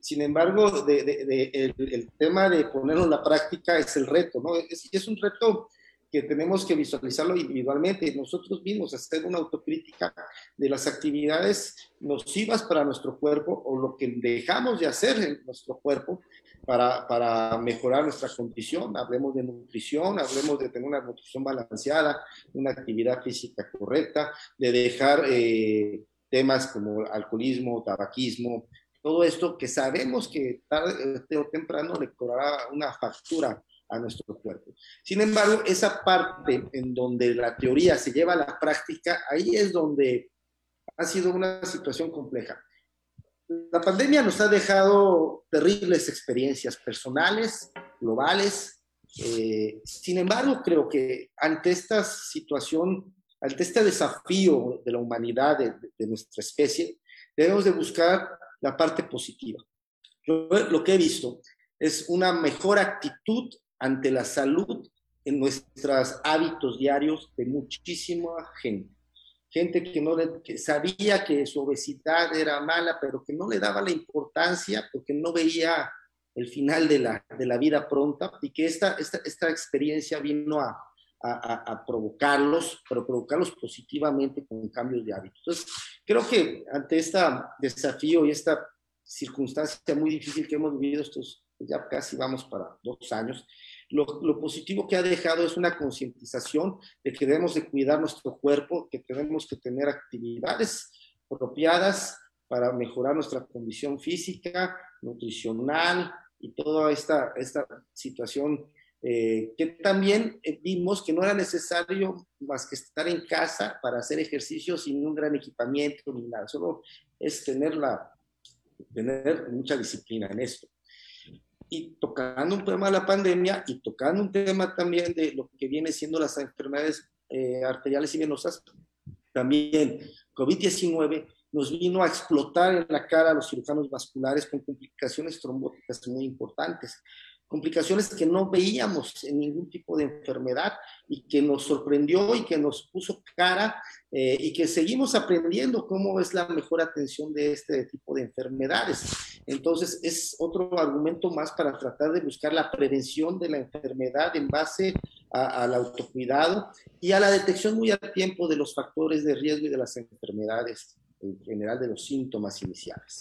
Sin embargo, el, tema de ponerlo en la práctica es el reto, ¿no? Es, es un reto que tenemos que visualizarlo individualmente. Nosotros mismos hacer una autocrítica de las actividades nocivas para nuestro cuerpo o lo que dejamos de hacer en nuestro cuerpo para, para mejorar nuestra condición. Hablemos de nutrición, hablemos de tener una nutrición balanceada, una actividad física correcta, de dejar eh, temas como alcoholismo, tabaquismo, todo esto que sabemos que tarde o temprano le cobrará una factura a nuestro cuerpo. Sin embargo, esa parte en donde la teoría se lleva a la práctica, ahí es donde ha sido una situación compleja. la pandemia nos ha dejado terribles experiencias personales, globales. Eh, sin embargo, creo que ante esta situación, ante este desafío de la humanidad, de, nuestra especie, debemos de buscar la parte positiva. lo que he visto es una mejor actitud ante la salud en nuestros hábitos diarios de muchísima gente. Gente que, no que sabía que su obesidad era mala, pero que no le daba la importancia porque no veía el final de la, de la vida pronta y que esta, esta, esta experiencia vino a, a, a, provocarlos, pero provocarlos positivamente con cambios de hábitos. Entonces, creo que ante este desafío y esta circunstancia muy difícil que hemos vivido estos, ya casi vamos para dos años, lo, positivo que ha dejado es una concientización de que debemos de cuidar nuestro cuerpo, que tenemos que tener actividades apropiadas para mejorar nuestra condición física, nutricional y toda esta, esta situación eh, que también eh, vimos que no era necesario más que estar en casa para hacer ejercicio sin un gran equipamiento ni nada, solo es tener, la, tener mucha disciplina en esto y tocando un tema de la pandemia y tocando un tema también de lo que viene siendo las enfermedades eh, arteriales y venosas, también COVID-19 nos vino a explotar en la cara a los cirujanos vasculares con complicaciones trombóticas muy importantes complicaciones que no veíamos en ningún tipo de enfermedad y que nos sorprendió y que nos puso cara eh, y que seguimos aprendiendo cómo es la mejor atención de este tipo de enfermedades. Entonces, es otro argumento más para tratar de buscar la prevención de la enfermedad en base al autocuidado y a la detección muy a tiempo de los factores de riesgo y de las enfermedades, en general de los síntomas iniciales.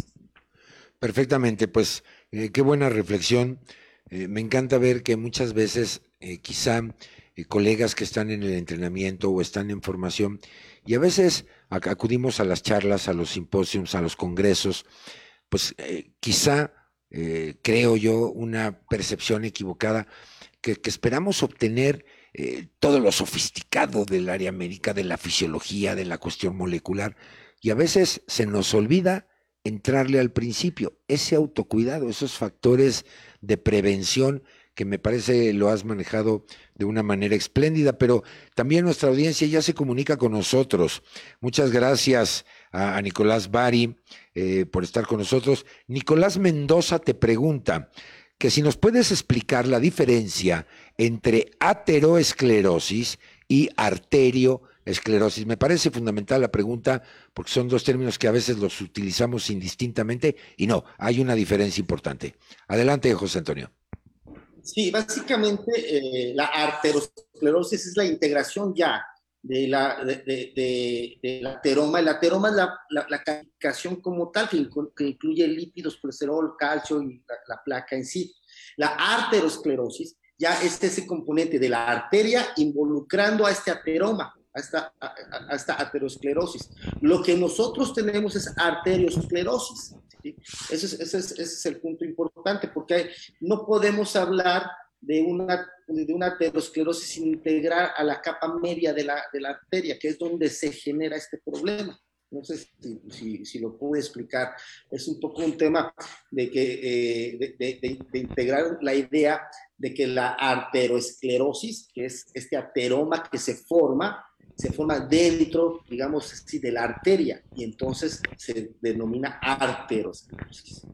Perfectamente, pues eh, qué buena reflexión. Eh, me encanta ver que muchas veces eh, quizá eh, colegas que están en el entrenamiento o están en formación y a veces acudimos a las charlas, a los simposios, a los congresos, pues quizá creo yo una percepción equivocada que, que esperamos obtener todo lo sofisticado del área médica, de la fisiología, de la cuestión molecular, y a veces se nos olvida entrarle al principio, ese autocuidado, esos factores de prevención que me parece lo has manejado de una manera espléndida, pero también nuestra audiencia ya se comunica con nosotros. Muchas gracias a, Nicolás Bari eh, por estar con nosotros. Nicolás Mendoza te pregunta que si nos puedes explicar la diferencia entre ateroesclerosis y arterio esclerosis. Me parece fundamental la pregunta porque son dos términos que a veces los utilizamos indistintamente y no, hay una diferencia importante. Adelante, José Antonio. Sí, básicamente eh, la arteriosclerosis es la integración ya de la, de, la ateroma. El ateroma es la, la, como tal, que, incluye lípidos, colesterol, calcio y la, placa en sí. La arteriosclerosis ya es ese componente de la arteria involucrando a este ateroma a esta, aterosclerosis. Lo que nosotros tenemos es arteriosclerosis. Ese, es, ese, es, el punto importante, porque no podemos hablar de una, de una aterosclerosis sin integrar a la capa media de la, de la arteria, que es donde se genera este problema. No sé si, si, lo pude explicar. Es un poco un tema de, que, eh, de, de, de, integrar la idea de que la arteriosclerosis, que es este ateroma que se forma, se forma dentro, digamos así, de la arteria y entonces se denomina arteriosclerosis.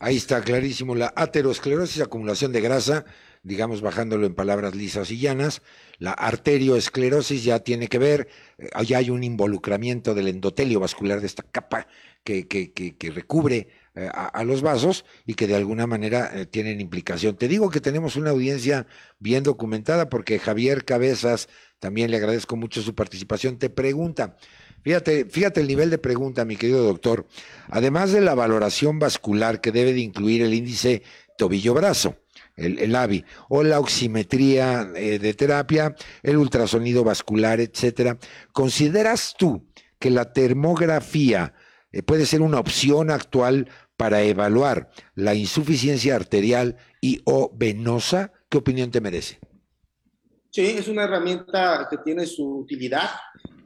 Ahí está clarísimo la aterosclerosis, acumulación de grasa, digamos bajándolo en palabras lisas y llanas. La arterioesclerosis ya tiene que ver, eh, ya hay un involucramiento del endotelio vascular de esta capa que, que, que, recubre eh, a, los vasos y que de alguna manera eh, tienen implicación. Te digo que tenemos una audiencia bien documentada porque Javier Cabezas también le agradezco mucho su participación. Te pregunta, fíjate, fíjate el nivel de pregunta, mi querido doctor. Además de la valoración vascular que debe de incluir el índice tobillo-brazo, el, el, AVI, o la oximetría eh, de terapia, el ultrasonido vascular, etcétera, ¿consideras tú que la termografía puede ser una opción actual para evaluar la insuficiencia arterial y o venosa? ¿Qué opinión te merece? Sí, es una herramienta que tiene su utilidad.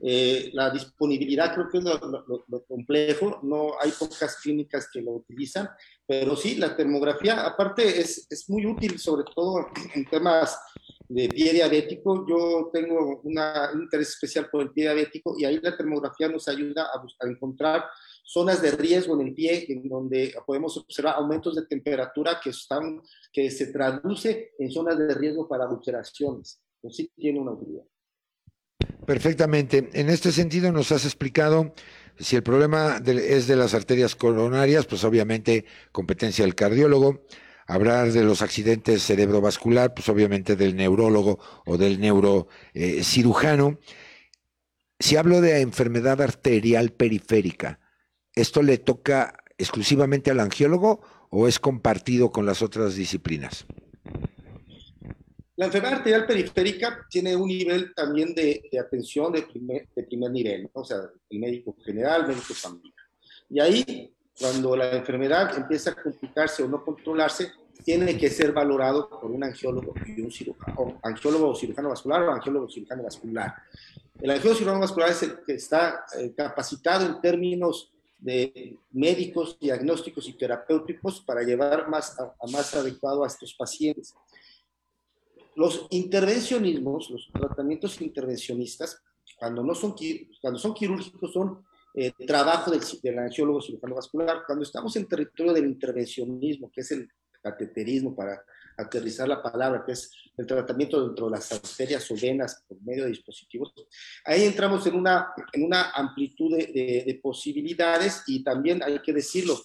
Eh, la disponibilidad creo que es lo, lo, complejo, no hay pocas clínicas que lo utilizan, pero sí, la termografía aparte es, es muy útil, sobre todo en temas de pie diabético. Yo tengo una, un interés especial por el pie diabético y ahí la termografía nos ayuda a, buscar, a encontrar zonas de riesgo en el pie en donde podemos observar aumentos de temperatura que, están, que se traduce en zonas de riesgo para ulceraciones. Pues sí tiene una utilidad. Perfectamente. En este sentido nos has explicado si el problema es de las arterias coronarias, pues obviamente competencia del cardiólogo. Hablar de los accidentes cerebrovascular, pues obviamente del neurólogo o del neurocirujano. si hablo de enfermedad arterial periférica, ¿esto le toca exclusivamente al angiólogo o es compartido con las otras disciplinas? La enfermedad arterial periférica tiene un nivel también de, atención de primer, nivel, o sea, el médico general, médico familiar. Y ahí, cuando la enfermedad empieza a complicarse o no controlarse, tiene que ser valorado por un angiólogo y un cirujano, o angiólogo o cirujano vascular o angiólogo o cirujano vascular. El angiólogo cirujano vascular es el que está eh, capacitado en términos de médicos, diagnósticos y terapéuticos para llevar más a más adecuado a estos pacientes. Los intervencionismos, los tratamientos intervencionistas, cuando, no son, cuando son quirúrgicos, son eh, trabajo del, del angiólogo cirujano vascular. Cuando estamos en territorio del intervencionismo, que es el cateterismo, para aterrizar la palabra, que es el tratamiento dentro de las arterias o venas por medio de dispositivos, ahí entramos en una, en una amplitud de, de posibilidades y también hay que decirlo,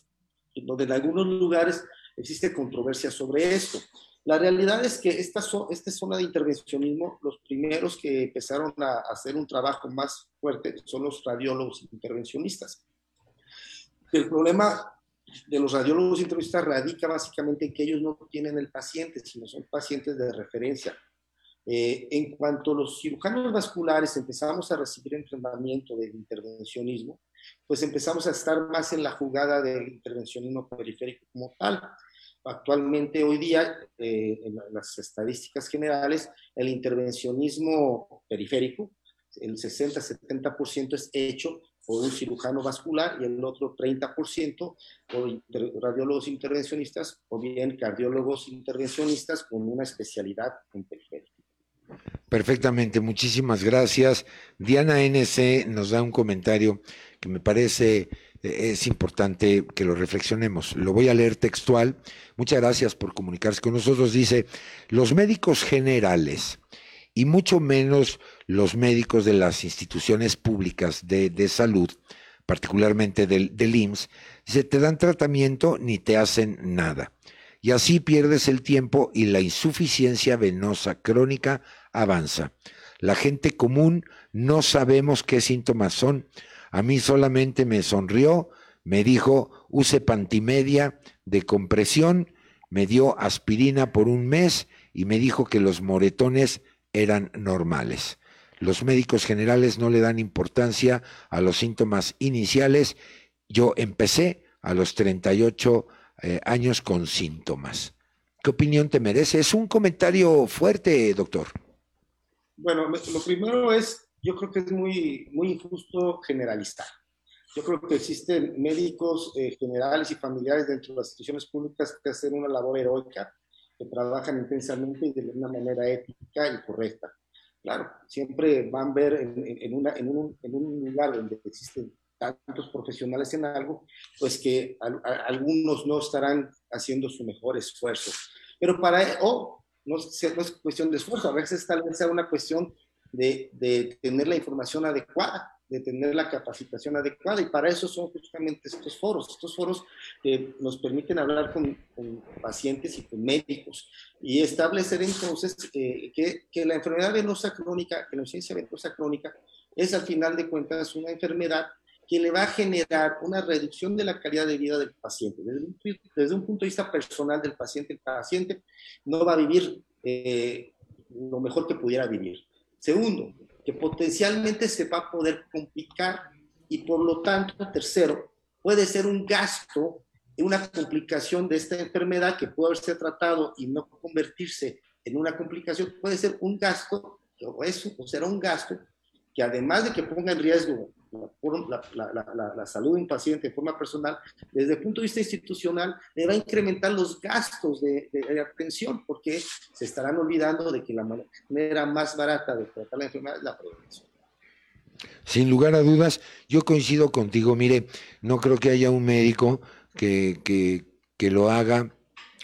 donde en algunos lugares existe controversia sobre esto. La realidad es que esta, esta zona de intervencionismo, los primeros que empezaron a hacer un trabajo más fuerte son los radiólogos intervencionistas. El problema de los radiólogos intervencionistas radica básicamente en que ellos no tienen el paciente, sino son pacientes de referencia. Eh, en cuanto a los cirujanos vasculares empezamos a recibir entrenamiento del intervencionismo, pues empezamos a estar más en la jugada del intervencionismo periférico como tal. Actualmente, hoy día, eh, en las estadísticas generales, el intervencionismo periférico, el 60-70% es hecho por un cirujano vascular y el otro 30% por radiólogos intervencionistas o bien cardiólogos intervencionistas con una especialidad en periférico. Perfectamente, muchísimas gracias. Diana NC nos da un comentario que me parece eh, es importante que lo reflexionemos. Lo voy a leer textual. Muchas gracias por comunicarse con nosotros. Dice, los médicos generales y mucho menos los médicos de las instituciones públicas de, salud, particularmente del, del IMSS, dice, te dan tratamiento ni te hacen nada. Y así pierdes el tiempo y la insuficiencia venosa crónica avanza. La gente común no sabemos qué síntomas son a mí solamente me sonrió, me dijo, use pantimedia de compresión, me dio aspirina por un mes y me dijo que los moretones eran normales. Los médicos generales no le dan importancia a los síntomas iniciales. Yo empecé a los 38 eh, años con síntomas. ¿Qué opinión te merece? Es un comentario fuerte, doctor. Bueno, lo primero es yo creo que es muy, muy injusto generalizar. Yo creo que existen médicos eh, generales y familiares dentro de las instituciones públicas que hacen una labor heroica, que trabajan intensamente y de una manera ética y correcta. Claro, siempre van a ver en, una, en, un, en, un, lugar donde existen tantos profesionales en algo, pues que algunos no estarán haciendo su mejor esfuerzo. Pero para, o no, no es cuestión de esfuerzo, a veces tal vez sea una cuestión de, tener la información adecuada, de tener la capacitación adecuada. Y para eso son justamente estos foros, estos foros que nos permiten hablar con, pacientes y con médicos y establecer entonces eh, que, que, la enfermedad venosa crónica, que la ausencia venosa crónica, es al final de cuentas una enfermedad que le va a generar una reducción de la calidad de vida del paciente. Desde un, desde un punto de vista personal del paciente, el paciente no va a vivir eh, lo mejor que pudiera vivir. Segundo, que potencialmente se va a poder complicar y por lo tanto, tercero, puede ser un gasto, una complicación de esta enfermedad que puede haberse tratado y no convertirse en una complicación, puede ser un gasto, o eso, o será un gasto que además de que ponga en riesgo la, salud de un paciente de forma personal, desde el punto de vista institucional, le va a incrementar los gastos de, atención, porque se estarán olvidando de que la manera más barata de tratar la enfermedad es la prevención. Sin lugar a dudas, yo coincido contigo. Mire, no creo que haya un médico que, que lo haga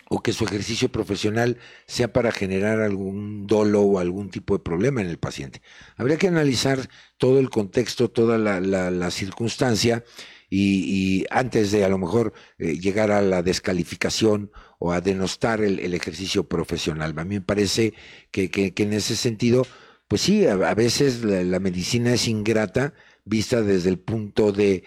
o que su ejercicio profesional sea para generar algún dolo o algún tipo de problema en el paciente. Habría que analizar todo el contexto, toda la, circunstancia y, antes de a lo mejor eh, llegar a la descalificación o a denostar el, ejercicio profesional. A mí me parece que, en ese sentido, pues sí, a, veces la, medicina es ingrata vista desde el punto de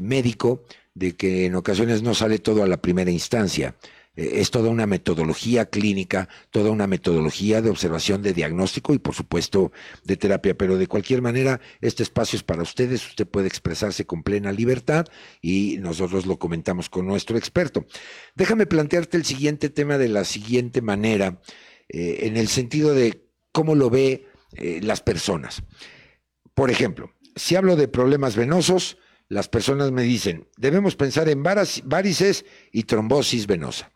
médico, de que en ocasiones no sale todo a la primera instancia. Eh, es toda una metodología clínica, toda una metodología de observación, de diagnóstico y por supuesto de terapia. Pero de cualquier manera, este espacio es para ustedes, usted puede expresarse con plena libertad y nosotros lo comentamos con nuestro experto. Déjame plantearte el siguiente tema de la siguiente manera, eh, en el sentido de cómo lo ve eh, las personas. Por ejemplo, si hablo de problemas venosos, las personas me dicen, debemos pensar en varices y trombosis venosa.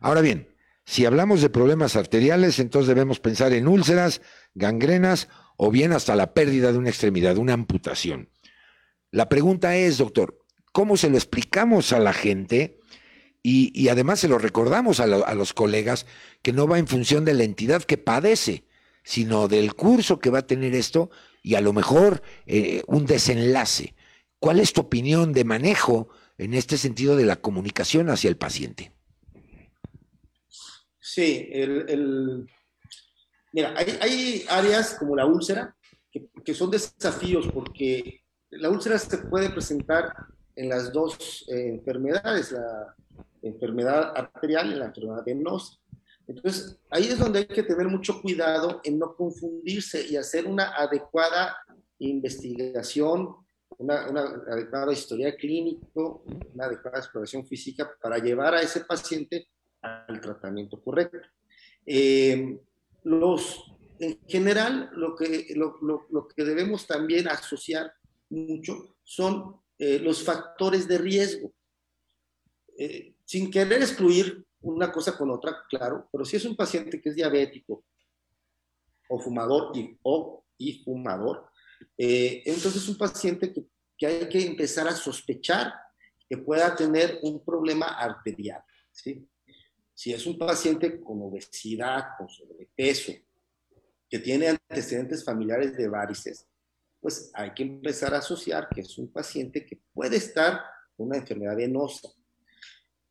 Ahora bien, si hablamos de problemas arteriales, entonces debemos pensar en úlceras, gangrenas o bien hasta la pérdida de una extremidad, una amputación. La pregunta es, doctor, ¿cómo se lo explicamos a la gente? Y, además se lo recordamos a, los colegas que no va en función de la entidad que padece, sino del curso que va a tener esto y a lo mejor eh, un desenlace. ¿Cuál es tu opinión de manejo en este sentido de la comunicación hacia el paciente? Sí, el, mira, hay, áreas como la úlcera que, son desafíos porque la úlcera se puede presentar en las dos eh, enfermedades, la enfermedad arterial y la enfermedad venosa. Entonces, ahí es donde hay que tener mucho cuidado en no confundirse y hacer una adecuada investigación, una, una adecuada historia clínico, una adecuada exploración física para llevar a ese paciente al tratamiento correcto. Eh, los, en general, lo que, lo, lo, que debemos también asociar mucho son eh, los factores de riesgo. Eh, sin querer excluir una cosa con otra, claro, pero si es un paciente que es diabético o fumador y, o, y fumador, entonces es un paciente que, que hay que empezar a sospechar que pueda tener un problema arterial. ¿sí? Si es un paciente con obesidad, con sobrepeso, que tiene antecedentes familiares de varices, pues hay que empezar a asociar que es un paciente que puede estar con una enfermedad venosa.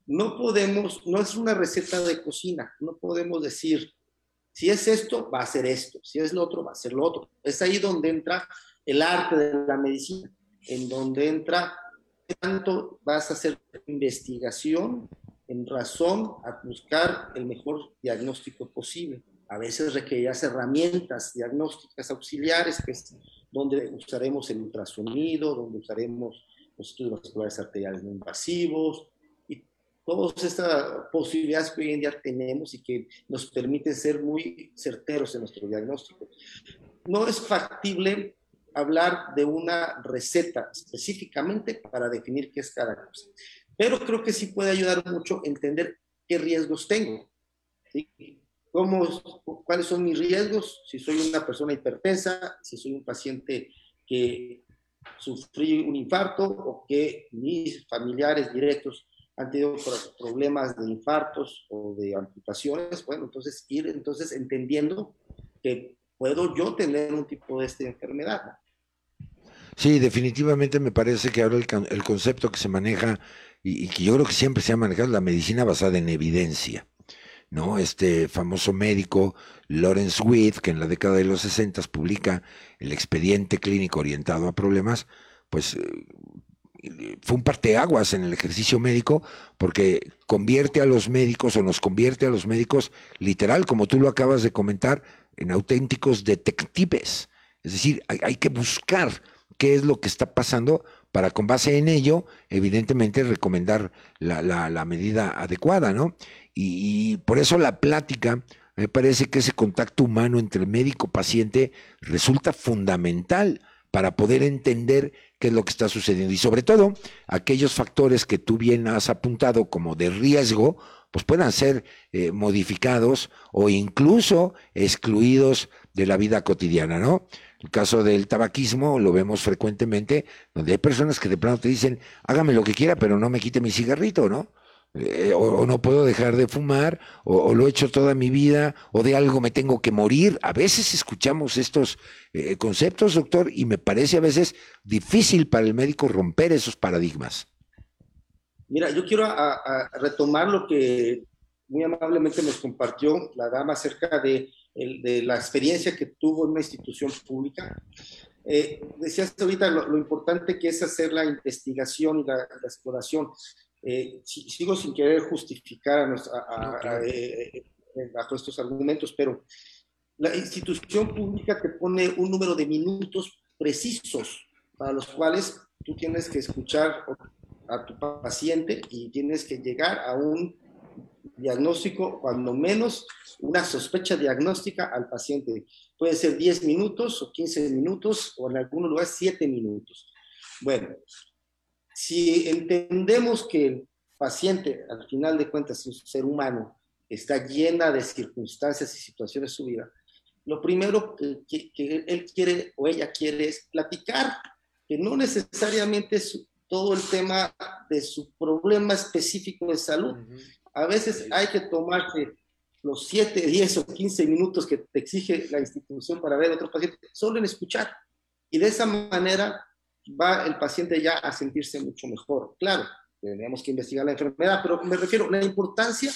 No podemos, no es una receta de cocina, no podemos decir, si es esto, va a ser esto, si es lo otro, va a ser lo otro. Es ahí donde entra el arte de la medicina, en donde entra tanto vas a hacer investigación en razón a buscar el mejor diagnóstico posible. A veces requerirás herramientas diagnósticas auxiliares, que es donde usaremos el ultrasonido, donde usaremos los estudios vasculares arteriales no invasivos, y todas estas posibilidades que hoy en día tenemos y que nos permiten ser muy certeros en nuestro diagnóstico. No es factible hablar de una receta específicamente para definir qué es cada cosa pero creo que sí puede ayudar mucho entender qué riesgos tengo. ¿Cómo, ¿Cuáles son mis riesgos? Si soy una persona hipertensa, si soy un paciente que sufrí un infarto o que mis familiares directos han tenido problemas de infartos o de amputaciones, bueno, entonces ir entonces entendiendo que puedo yo tener un tipo de esta enfermedad. Sí, definitivamente me parece que ahora el, el concepto que se maneja y, que yo creo que siempre se ha manejado la medicina basada en evidencia. ¿no? Este famoso médico Lawrence Witt, que en la década de los 60 publica el expediente clínico orientado a problemas, pues eh, fue un parteaguas en el ejercicio médico porque convierte a los médicos o nos convierte a los médicos literal, como tú lo acabas de comentar, en auténticos detectives. Es decir, hay que buscar qué es lo que está pasando para con base en ello, evidentemente, recomendar la, medida adecuada, ¿no? Y, por eso la plática me parece que ese contacto humano entre médico-paciente resulta fundamental para poder entender qué es lo que está sucediendo. Y sobre todo, aquellos factores que tú bien has apuntado como de riesgo, pues puedan ser eh, modificados o incluso excluidos de la vida cotidiana, ¿no? El caso del tabaquismo lo vemos frecuentemente, donde hay personas que de plano te dicen, hágame lo que quiera, pero no me quite mi cigarrito, ¿no? Eh, o, no puedo dejar de fumar, o, lo he hecho toda mi vida, o de algo me tengo que morir. A veces escuchamos estos eh, conceptos, doctor, y me parece a veces difícil para el médico romper esos paradigmas. Mira, yo quiero retomar lo que muy amablemente nos compartió la dama acerca de, la experiencia que tuvo en una institución pública. Eh, decías ahorita lo, importante que es hacer la investigación y la, la exploración. Eh, sigo sin querer justificar a, eh, eh, bajo estos argumentos, pero la institución pública te pone un número de minutos precisos para los cuales tú tienes que escuchar a tu paciente y tienes que llegar a un diagnóstico, cuando menos una sospecha diagnóstica al paciente. Puede ser 10 minutos o 15 minutos o en algunos lugares 7 minutos. Bueno, si entendemos que el paciente, al final de cuentas, es un ser humano, está llena de circunstancias y situaciones de su vida, lo primero que, él quiere o ella quiere es platicar, que no necesariamente es todo el tema de su problema específico de salud. A veces hay que tomarse los 7, 10 o 15 minutos que te exige la institución para ver a otro paciente, solo en escuchar. Y de esa manera va el paciente ya a sentirse mucho mejor. Claro, tenemos que investigar la enfermedad, pero me refiero a la importancia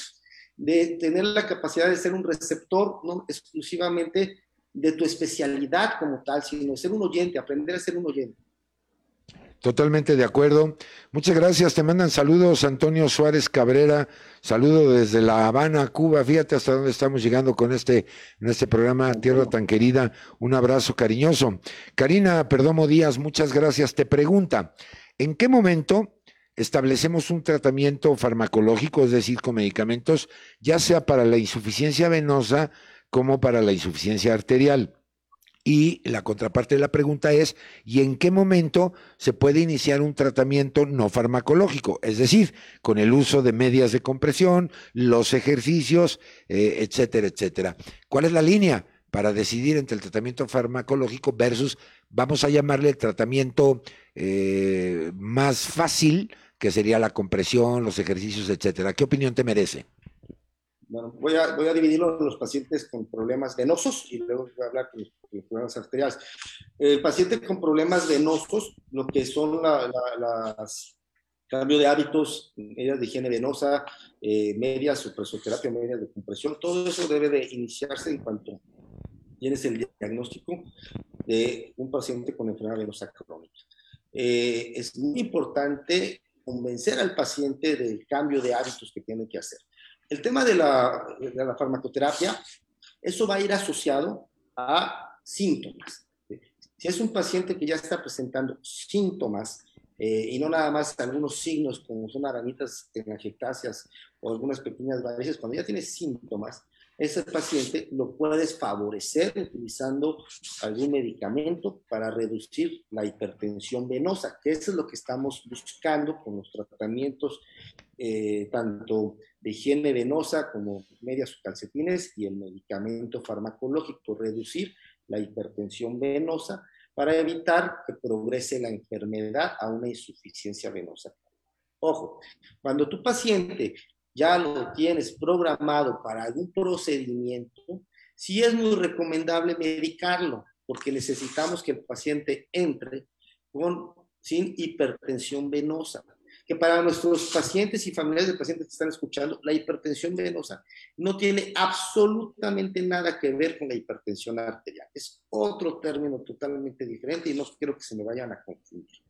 de tener la capacidad de ser un receptor, no exclusivamente de tu especialidad como tal, sino ser un oyente, aprender a ser un oyente. Totalmente de acuerdo. Muchas gracias. Te mandan saludos Antonio Suárez Cabrera. Saludo desde La Habana, Cuba. Fíjate hasta dónde estamos llegando con este, en este programa Tierra tan querida. Un abrazo cariñoso. Karina Perdomo Díaz, muchas gracias. Te pregunta, ¿en qué momento establecemos un tratamiento farmacológico, es decir, con medicamentos, ya sea para la insuficiencia venosa como para la insuficiencia arterial? Y la contraparte de la pregunta es, ¿y en qué momento se puede iniciar un tratamiento no farmacológico? Es decir, con el uso de medias de compresión, los ejercicios, eh, etcétera, etcétera. ¿Cuál es la línea para decidir entre el tratamiento farmacológico versus, vamos a llamarle el tratamiento eh, más fácil, que sería la compresión, los ejercicios, etcétera? ¿Qué opinión te merece? Bueno, voy a, voy dividirlo en los pacientes con problemas venosos y luego voy a hablar con los, problemas arteriales. El paciente con problemas venosos, lo que son las cambio de hábitos, medidas de higiene venosa, eh, medias o presoterapia, medias de compresión, todo eso debe de iniciarse en cuanto tienes el diagnóstico de un paciente con enfermedad venosa crónica. Eh, es muy importante convencer al paciente del cambio de hábitos que tiene que hacer. El tema de la, farmacoterapia, eso va a ir asociado a síntomas. Si es un paciente que ya está presentando síntomas eh, y no nada más algunos signos como son arañitas telangiectasias o algunas pequeñas varices, cuando ya tiene síntomas, ese paciente lo puedes favorecer utilizando algún medicamento para reducir la hipertensión venosa, que eso es lo que estamos buscando con los tratamientos eh, tanto de higiene venosa como medias o calcetines y el medicamento farmacológico, reducir la hipertensión venosa para evitar que progrese la enfermedad a una insuficiencia venosa. Ojo, cuando tu paciente ya lo tienes programado para algún procedimiento, sí es muy recomendable medicarlo, porque necesitamos que el paciente entre con, sin hipertensión venosa. Que para nuestros pacientes y familiares de pacientes que están escuchando, la hipertensión venosa no tiene absolutamente nada que ver con la hipertensión arterial. Es otro término totalmente diferente y no quiero que se me vayan a confundir.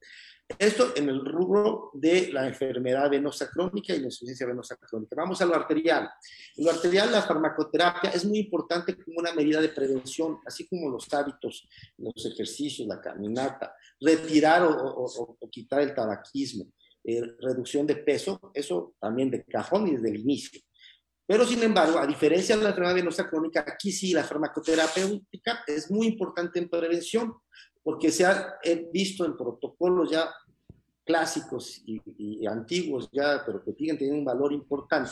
Esto en el rubro de la enfermedad venosa crónica y la insuficiencia venosa crónica. Vamos a lo arterial. En lo arterial, la farmacoterapia es muy importante como una medida de prevención, así como los hábitos, los ejercicios, la caminata, retirar o, quitar el tabaquismo, eh, reducción de peso, eso también de cajón y desde el inicio. Pero, sin embargo, a diferencia de la enfermedad venosa crónica, aquí sí la farmacoterapéutica es muy importante en prevención, porque se ha visto en protocolos ya clásicos y, antiguos ya, pero que siguen teniendo un valor importante,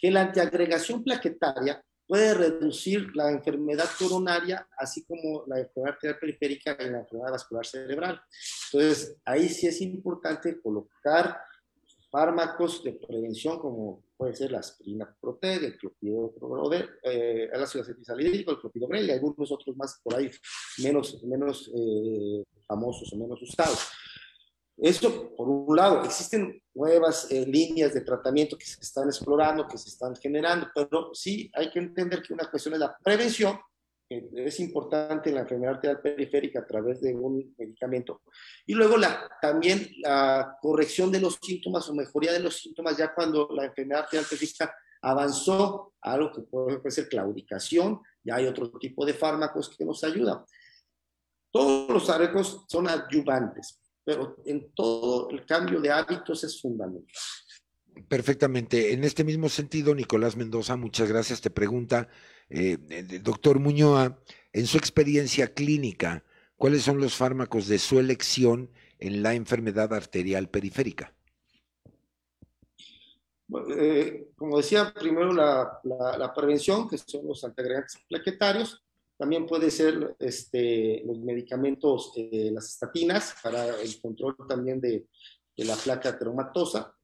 que la antiagregación plaquetaria puede reducir la enfermedad coronaria, así como la enfermedad arterial periférica y la enfermedad vascular cerebral. Entonces, ahí sí es importante colocar fármacos de prevención como puede ser la aspirina proteg, el clopidogrel, eh, el ácido acetilsalicílico, el clopidogrel y algunos otros más por ahí menos, menos eh, famosos o menos usados. Esto, por un lado, existen nuevas eh, líneas de tratamiento que se están explorando, que se están generando, pero sí hay que entender que una cuestión es la prevención, que es importante en la enfermedad arterial periférica a través de un medicamento, y luego la, también la corrección de los síntomas o mejoría de los síntomas ya cuando la enfermedad arterial periférica avanzó a algo que puede, ser claudicación, ya hay otro tipo de fármacos que nos ayudan. Todos los fármacos son adyuvantes, pero en todo el cambio de hábitos es fundamental. Perfectamente. En este mismo sentido, Nicolás Mendoza, muchas gracias. Te pregunta, eh, doctor Muñoa, en su experiencia clínica, ¿cuáles son los fármacos de su elección en la enfermedad arterial periférica? Eh, como decía, primero la, la, prevención, que son los antiagregantes plaquetarios, también puede ser este, los medicamentos, eh, las estatinas, para el control también de, de, la placa traumatosa.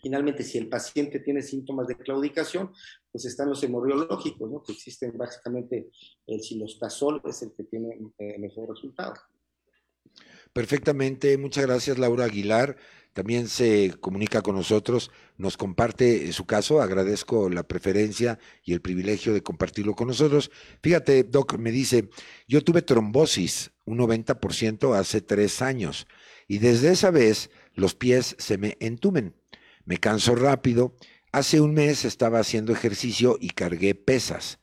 Finalmente, si el paciente tiene síntomas de claudicación, pues están los hemorriológicos, ¿no? que existen básicamente el silostazol, es el que tiene eh, mejor resultado. Perfectamente, muchas gracias Laura Aguilar también se comunica con nosotros, nos comparte su caso, agradezco la preferencia y el privilegio de compartirlo con nosotros. Fíjate, Doc, me dice, yo tuve trombosis, un 90% hace tres años, y desde esa vez los pies se me entumen, me canso rápido, hace un mes estaba haciendo ejercicio y cargué pesas.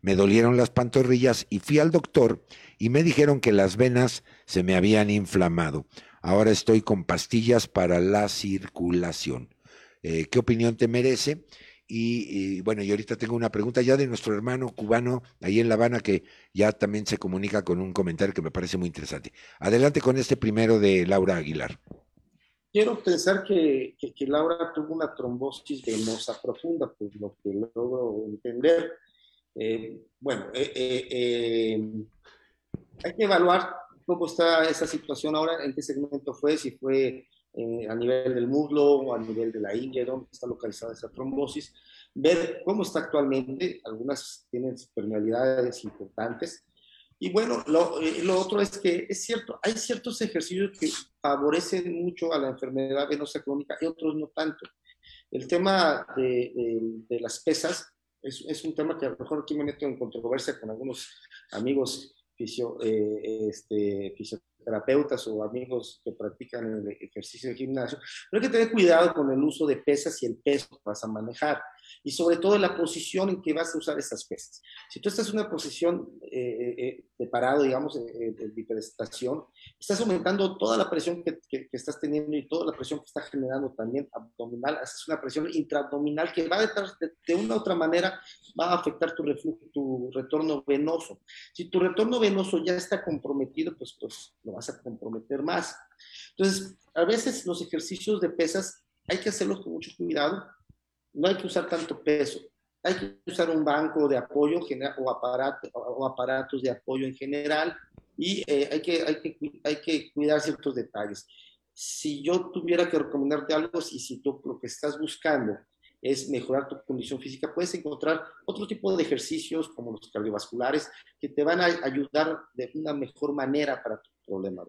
Me dolieron las pantorrillas y fui al doctor y me dijeron que las venas se me habían inflamado. Ahora estoy con pastillas para la circulación. Eh, ¿Qué opinión te merece? Y, bueno, y ahorita tengo una pregunta ya de nuestro hermano cubano ahí en La Habana que ya también se comunica con un comentario que me parece muy interesante. Adelante con este primero de Laura Aguilar. Quiero pensar que, Laura tuvo una trombosis venosa profunda, por lo que logro entender. Eh, bueno, eh, hay que evaluar cómo está esa situación ahora, en qué segmento fue, si fue eh, a nivel del muslo o a nivel de la ingle, dónde está localizada esa trombosis, ver cómo está actualmente, algunas tienen permeabilidades importantes. Y bueno, lo, eh, lo, otro es que es cierto, hay ciertos ejercicios que favorecen mucho a la enfermedad venosa crónica y otros no tanto. El tema de, de, las pesas es, es, un tema que a lo mejor aquí me meto en controversia con algunos amigos eh, este, fisioterapeutas o amigos que practican el ejercicio de gimnasio, pero hay que tener cuidado con el uso de pesas y el peso que vas a manejar y sobre todo la posición en que vas a usar esas pesas. Si tú estás en una posición eh, eh, de parado, digamos, de, hiperestación, estás aumentando toda la presión que, que, estás teniendo y toda la presión que está generando también abdominal, haces una presión intraabdominal que va detrás de, de, una u otra manera va a afectar tu, reflujo, tu retorno venoso. Si tu retorno venoso ya está comprometido, pues, pues lo vas a comprometer más. Entonces, a veces los ejercicios de pesas hay que hacerlos con mucho cuidado no hay que usar tanto peso. Hay que usar un banco de apoyo o, aparato, o aparatos de apoyo en general y eh, hay, que, hay, que, hay que cuidar ciertos detalles. Si yo tuviera que recomendarte algo, y si tú lo que estás buscando es mejorar tu condición física, puedes encontrar otro tipo de ejercicios como los cardiovasculares que te van a ayudar de una mejor manera para tu problema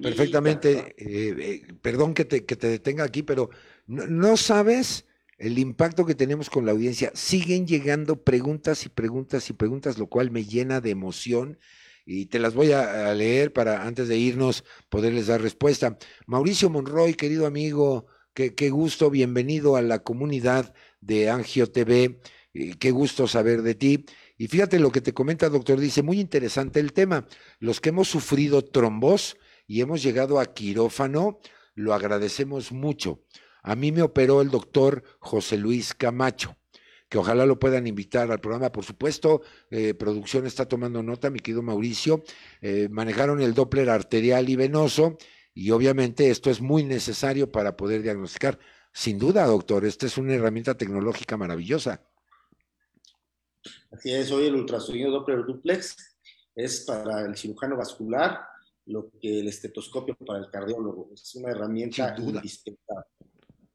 Perfectamente. Eh, eh, perdón que te, que te, detenga aquí, pero no, no sabes el impacto que tenemos con la audiencia. Siguen llegando preguntas y preguntas y preguntas, lo cual me llena de emoción y te las voy a, leer para antes de irnos poderles dar respuesta. Mauricio Monroy, querido amigo, qué, gusto, bienvenido a la comunidad de Angio TV, qué gusto saber de ti. Y fíjate lo que te comenta, doctor, dice, muy interesante el tema. Los que hemos sufrido trombos y hemos llegado a quirófano, lo agradecemos mucho. A mí me operó el doctor José Luis Camacho. que ojalá lo puedan invitar al programa. Por supuesto, eh, producción está tomando nota, mi querido Mauricio. Eh, manejaron el Doppler arterial y venoso y obviamente esto es muy necesario para poder diagnosticar. Sin duda, doctor, esta es una herramienta tecnológica maravillosa. Así es, hoy el ultrasonido Doppler duplex es para el cirujano vascular lo que el estetoscopio para el cardiólogo. Es una herramienta indispensable.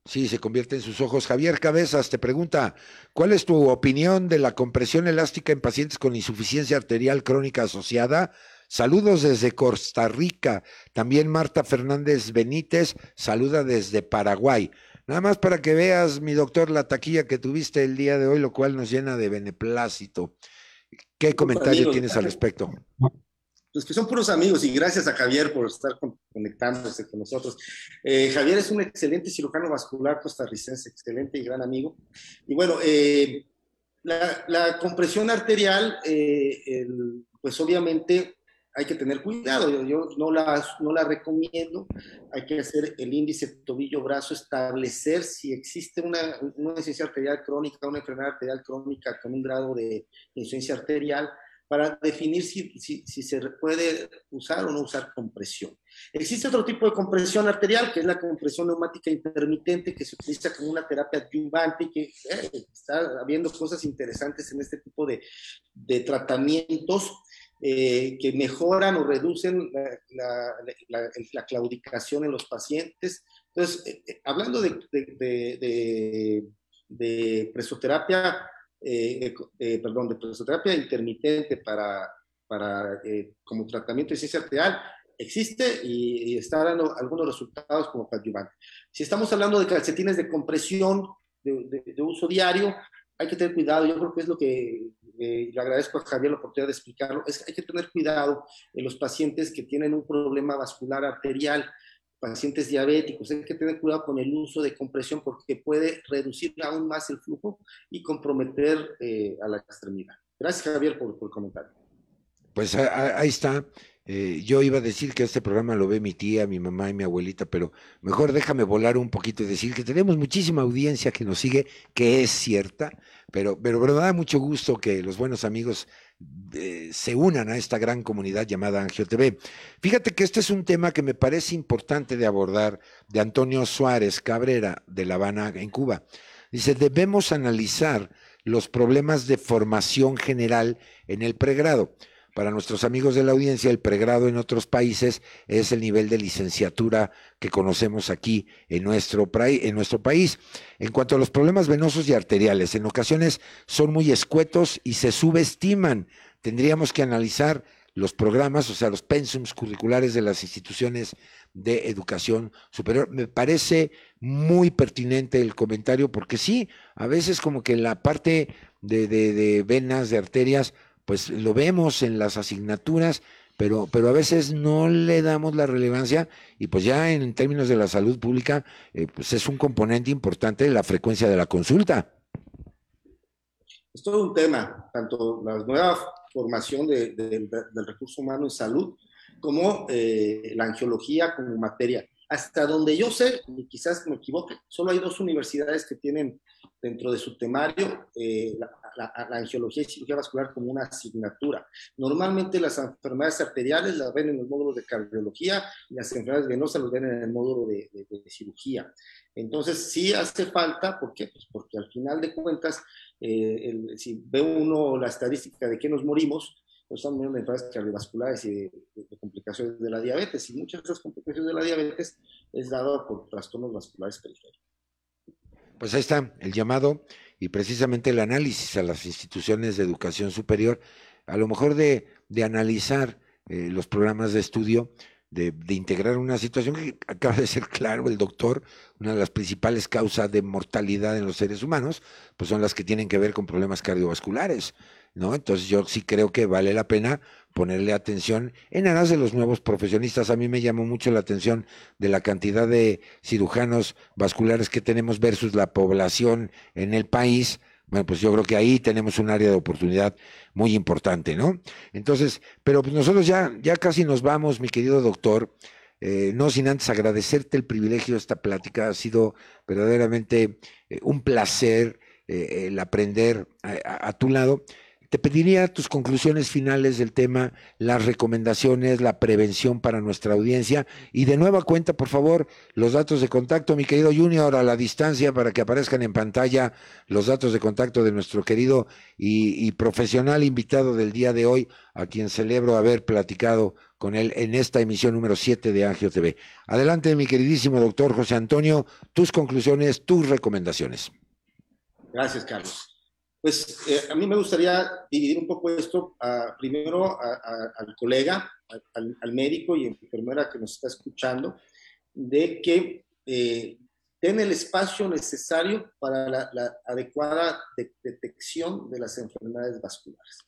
Sí, se convierte en sus ojos. Javier Cabezas te pregunta, ¿cuál es tu opinión de la compresión elástica en pacientes con insuficiencia arterial crónica asociada? Saludos desde Costa Rica. También Marta Fernández Benítez saluda desde Paraguay. Nada más para que veas, mi doctor, la taquilla que tuviste el día de hoy, lo cual nos llena de beneplácito. ¿Qué comentario tienes al respecto? Pues que son puros amigos y gracias a Javier por estar conectándose con nosotros. Eh, Javier es un excelente cirujano vascular costarricense, excelente y gran amigo. Y bueno, eh, la, compresión arterial, eh, pues obviamente hay que tener cuidado, yo, no, la, no la recomiendo, hay que hacer el índice tobillo-brazo, establecer si existe una, una insuficiencia arterial crónica, una enfermedad arterial crónica con un grado de insuficiencia arterial, para definir si, si, si, se puede usar o no usar compresión. Existe otro tipo de compresión arterial, que es la compresión neumática intermitente, que se utiliza como una terapia adyuvante y que eh, está habiendo cosas interesantes en este tipo de, de tratamientos eh, que mejoran o reducen la, la, la, claudicación en los pacientes. Entonces, eh, hablando de, de, de, de presoterapia, eh, eh, perdón, de presoterapia intermitente para, para eh, como tratamiento de ciencia arterial existe y, está dando algunos resultados como coadyuvante. Si estamos hablando de calcetines de compresión de, de, uso diario, hay que tener cuidado. Yo creo que es lo que le agradezco a Javier la oportunidad de explicarlo. Es, hay que tener cuidado en los pacientes que tienen un problema vascular arterial pacientes diabéticos. Hay que tener cuidado con el uso de compresión porque puede reducir aún más el flujo y comprometer eh, a la extremidad. Gracias, Javier, por, por el comentario. Pues ahí está. Eh, yo iba a decir que este programa lo ve mi tía, mi mamá y mi abuelita, pero mejor déjame volar un poquito y decir que tenemos muchísima audiencia que nos sigue, que es cierta, pero, pero, pero da mucho gusto que los buenos amigos se unan a esta gran comunidad llamada Angio TV. Fíjate que este es un tema que me parece importante de abordar de Antonio Suárez Cabrera de La Habana en Cuba. Dice, debemos analizar los problemas de formación general en el pregrado. Para nuestros amigos de la audiencia, el pregrado en otros países es el nivel de licenciatura que conocemos aquí en nuestro, país. En cuanto a los problemas venosos y arteriales, en ocasiones son muy escuetos y se subestiman. Tendríamos que analizar los programas, o sea, los pensums curriculares de las instituciones de educación superior. Me parece muy pertinente el comentario porque sí, a veces como que la parte de venas, de arterias, pues lo vemos en las asignaturas, pero, pero a veces no le damos la relevancia y pues ya en términos de la salud pública, eh, pues es un componente importante de la frecuencia de la consulta. Es todo un tema, tanto la nueva formación del recurso humano en salud como eh, la angiología como materia. Hasta donde yo sé, y quizás me equivoque, solo hay dos universidades que tienen dentro de su temario eh, la, angiología y cirugía vascular como una asignatura. Normalmente las enfermedades arteriales las ven en el módulo de cardiología y las enfermedades venosas las ven en el módulo de, cirugía. Entonces sí hace falta, ¿por qué? Pues porque al final de cuentas, eh, si ve uno la estadística de que nos morimos, pues estamos muriendo de enfermedades cardiovasculares y de, complicaciones de la diabetes. Y muchas de esas complicaciones de la diabetes es dado por trastornos vasculares periféricos. Pues ahí está el llamado y precisamente el análisis a las instituciones de educación superior, a lo mejor de, de analizar eh, los programas de estudio, de, integrar una situación que acaba de ser claro el doctor, una de las principales causas de mortalidad en los seres humanos, pues son las que tienen que ver con problemas cardiovasculares. ¿no? Entonces yo sí creo que vale la pena ponerle atención en aras de los nuevos profesionistas. A mí me llamó mucho la atención de la cantidad de cirujanos vasculares que tenemos versus la población en el país. Bueno, pues yo creo que ahí tenemos un área de oportunidad muy importante, ¿no? Entonces, pero pues nosotros ya, ya casi nos vamos, mi querido doctor. Eh, no sin antes agradecerte el privilegio de esta plática. Ha sido verdaderamente eh, un placer eh, el aprender a, tu lado. Te pediría tus conclusiones finales del tema, las recomendaciones, la prevención para nuestra audiencia y de nueva cuenta, por favor, los datos de contacto, mi querido Junior, a la distancia para que aparezcan en pantalla los datos de contacto de nuestro querido y, y profesional invitado del día de hoy, a quien celebro haber platicado con él en esta emisión número 7 de Angio TV. Adelante, mi queridísimo doctor José Antonio, tus conclusiones, tus recomendaciones. Gracias, Carlos. Pues eh, a mí me gustaría dividir un poco esto, primero al colega, al, médico y enfermera que nos está escuchando, de que eh, den el espacio necesario para la, adecuada detección de las enfermedades vasculares.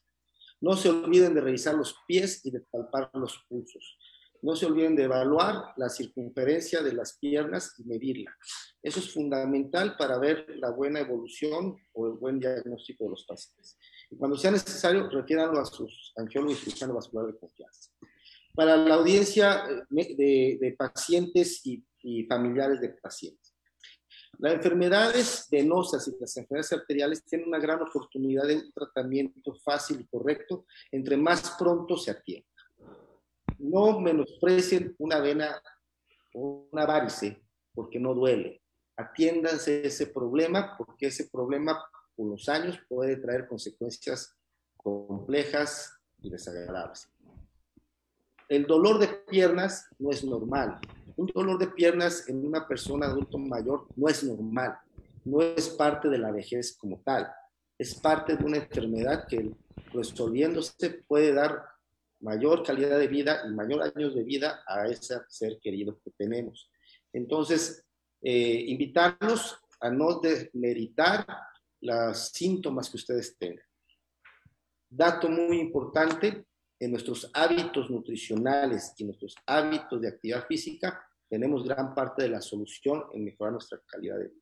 No se olviden de revisar los pies y de palpar los pulsos. No se olviden de evaluar la circunferencia de las piernas y medirla. Eso es fundamental para ver la buena evolución o el buen diagnóstico de los pacientes. Y cuando sea necesario, refieranlo a sus angiólogos y cirujano vascular de confianza. Para la audiencia eh, de, pacientes y, y familiares de pacientes. Las enfermedades venosas y las enfermedades arteriales tienen una gran oportunidad de un tratamiento fácil y correcto entre más pronto se atienda no menosprecien una vena o una varice porque no duele. Atiéndanse ese problema porque ese problema con los años puede traer consecuencias complejas y desagradables. El dolor de piernas no es normal. Un dolor de piernas en una persona adulto mayor no es normal. No es parte de la vejez como tal. Es parte de una enfermedad que resolviéndose puede dar mayor calidad de vida y mayor años de vida a ese ser querido que tenemos. Entonces, eh, a no demeritar los síntomas que ustedes tengan. Dato muy importante, en nuestros hábitos nutricionales y nuestros hábitos de actividad física, tenemos gran parte de la solución en mejorar nuestra calidad de vida.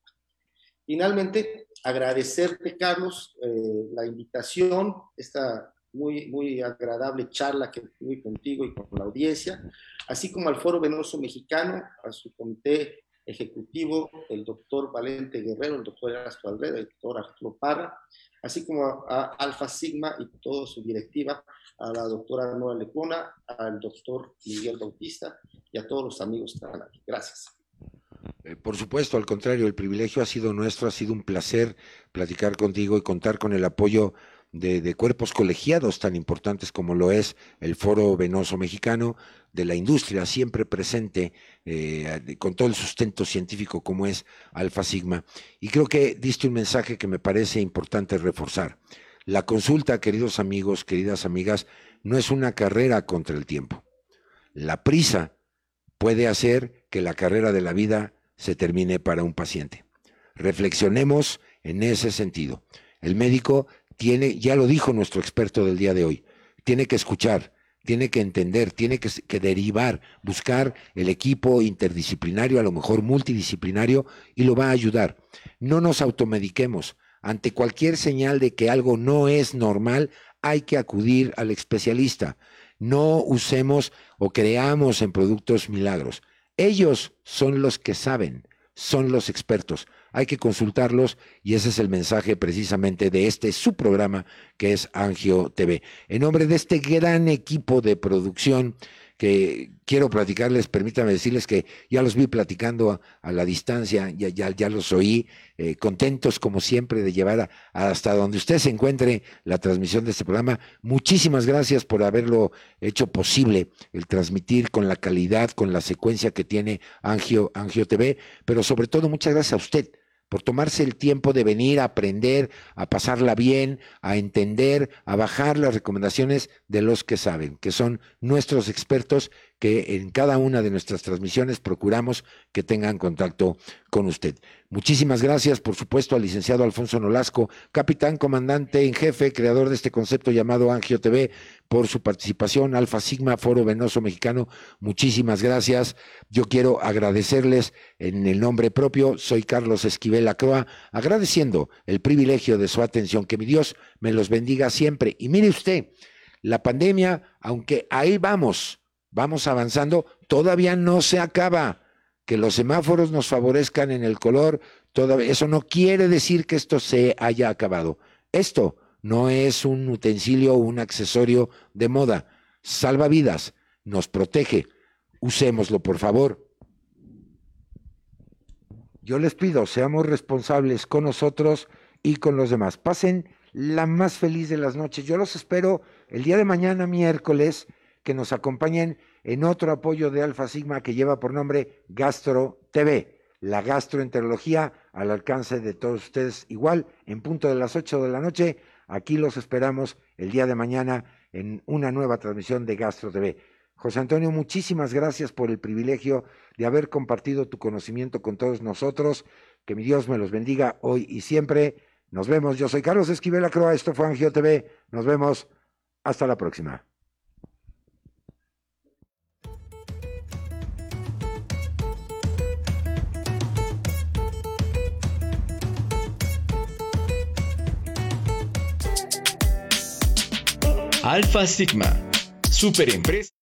Finalmente, agradecerte, Carlos, eh, la invitación, esta muy, muy agradable charla que tuve contigo y con la audiencia, así como al Foro Venoso Mexicano, a su comité ejecutivo, el doctor Valente Guerrero, el doctor Ernesto Albreda, el doctor Arturo Parra, así como a Alfa Sigma y toda su directiva, a la doctora Nora Lecona, al doctor Miguel Bautista y a todos los amigos que están aquí. Gracias. Eh, por supuesto, al contrario, el privilegio ha sido nuestro, ha sido un placer platicar contigo y contar con el apoyo de, cuerpos colegiados tan importantes como lo es el Foro Venoso Mexicano, de la industria siempre presente eh, con todo el sustento científico como es Alfa Sigma. Y creo que diste un mensaje que me parece importante reforzar. La consulta, queridos amigos, queridas amigas, no es una carrera contra el tiempo. La prisa puede hacer que la carrera de la vida se termine para un paciente. Reflexionemos en ese sentido. El médico tiene, ya lo dijo nuestro experto del día de hoy, tiene que escuchar, tiene que entender, tiene que, que, derivar, buscar el equipo interdisciplinario, a lo mejor multidisciplinario, y lo va a ayudar. No nos automediquemos. Ante cualquier señal de que algo no es normal, hay que acudir al especialista. No usemos o creamos en productos milagros. Ellos son los que saben, son los expertos hay que consultarlos y ese es el mensaje precisamente de este su programa que es Angio TV. En nombre de este gran equipo de producción que quiero platicarles, permítanme decirles que ya los vi platicando a, la distancia, ya, ya, ya los oí, eh, contentos como siempre de llevar hasta donde usted se encuentre la transmisión de este programa. Muchísimas gracias por haberlo hecho posible, el transmitir con la calidad, con la secuencia que tiene Angio, Angio TV, pero sobre todo muchas gracias a usted por tomarse el tiempo de venir a aprender, a pasarla bien, a entender, a bajar las recomendaciones de los que saben, que son nuestros expertos que en cada una de nuestras transmisiones procuramos que tengan contacto con usted. Muchísimas gracias, por supuesto, al licenciado Alfonso Nolasco, capitán, comandante en jefe, creador de este concepto llamado Angio TV, por su participación, Alfa Sigma, Foro Venoso Mexicano. Muchísimas gracias. Yo quiero agradecerles en el nombre propio, soy Carlos Esquivel Acroa, agradeciendo el privilegio de su atención. Que mi Dios me los bendiga siempre. Y mire usted, la pandemia, aunque ahí vamos, vamos avanzando, todavía no se acaba. Que los semáforos nos favorezcan en el color, eso no quiere decir que esto se haya acabado. Esto no es un utensilio o un accesorio de moda. Salva vidas, nos protege. Usémoslo, por favor. Yo les pido, seamos responsables con nosotros y con los demás. Pasen la más feliz de las noches. Yo los espero el día de mañana, miércoles, que nos acompañen en otro apoyo de Alfa Sigma que lleva por nombre Gastro TV, la gastroenterología al alcance de todos ustedes. Igual, en punto de las 8 de la noche, aquí los esperamos el día de mañana en una nueva transmisión de Gastro TV. José Antonio, muchísimas gracias por el privilegio de haber compartido tu conocimiento con todos nosotros. Que mi Dios me los bendiga hoy y siempre. Nos vemos. Yo soy Carlos Esquivel Acroa. Esto fue Angio TV. Nos vemos. Hasta la próxima. Alfa Sigma, superempresa.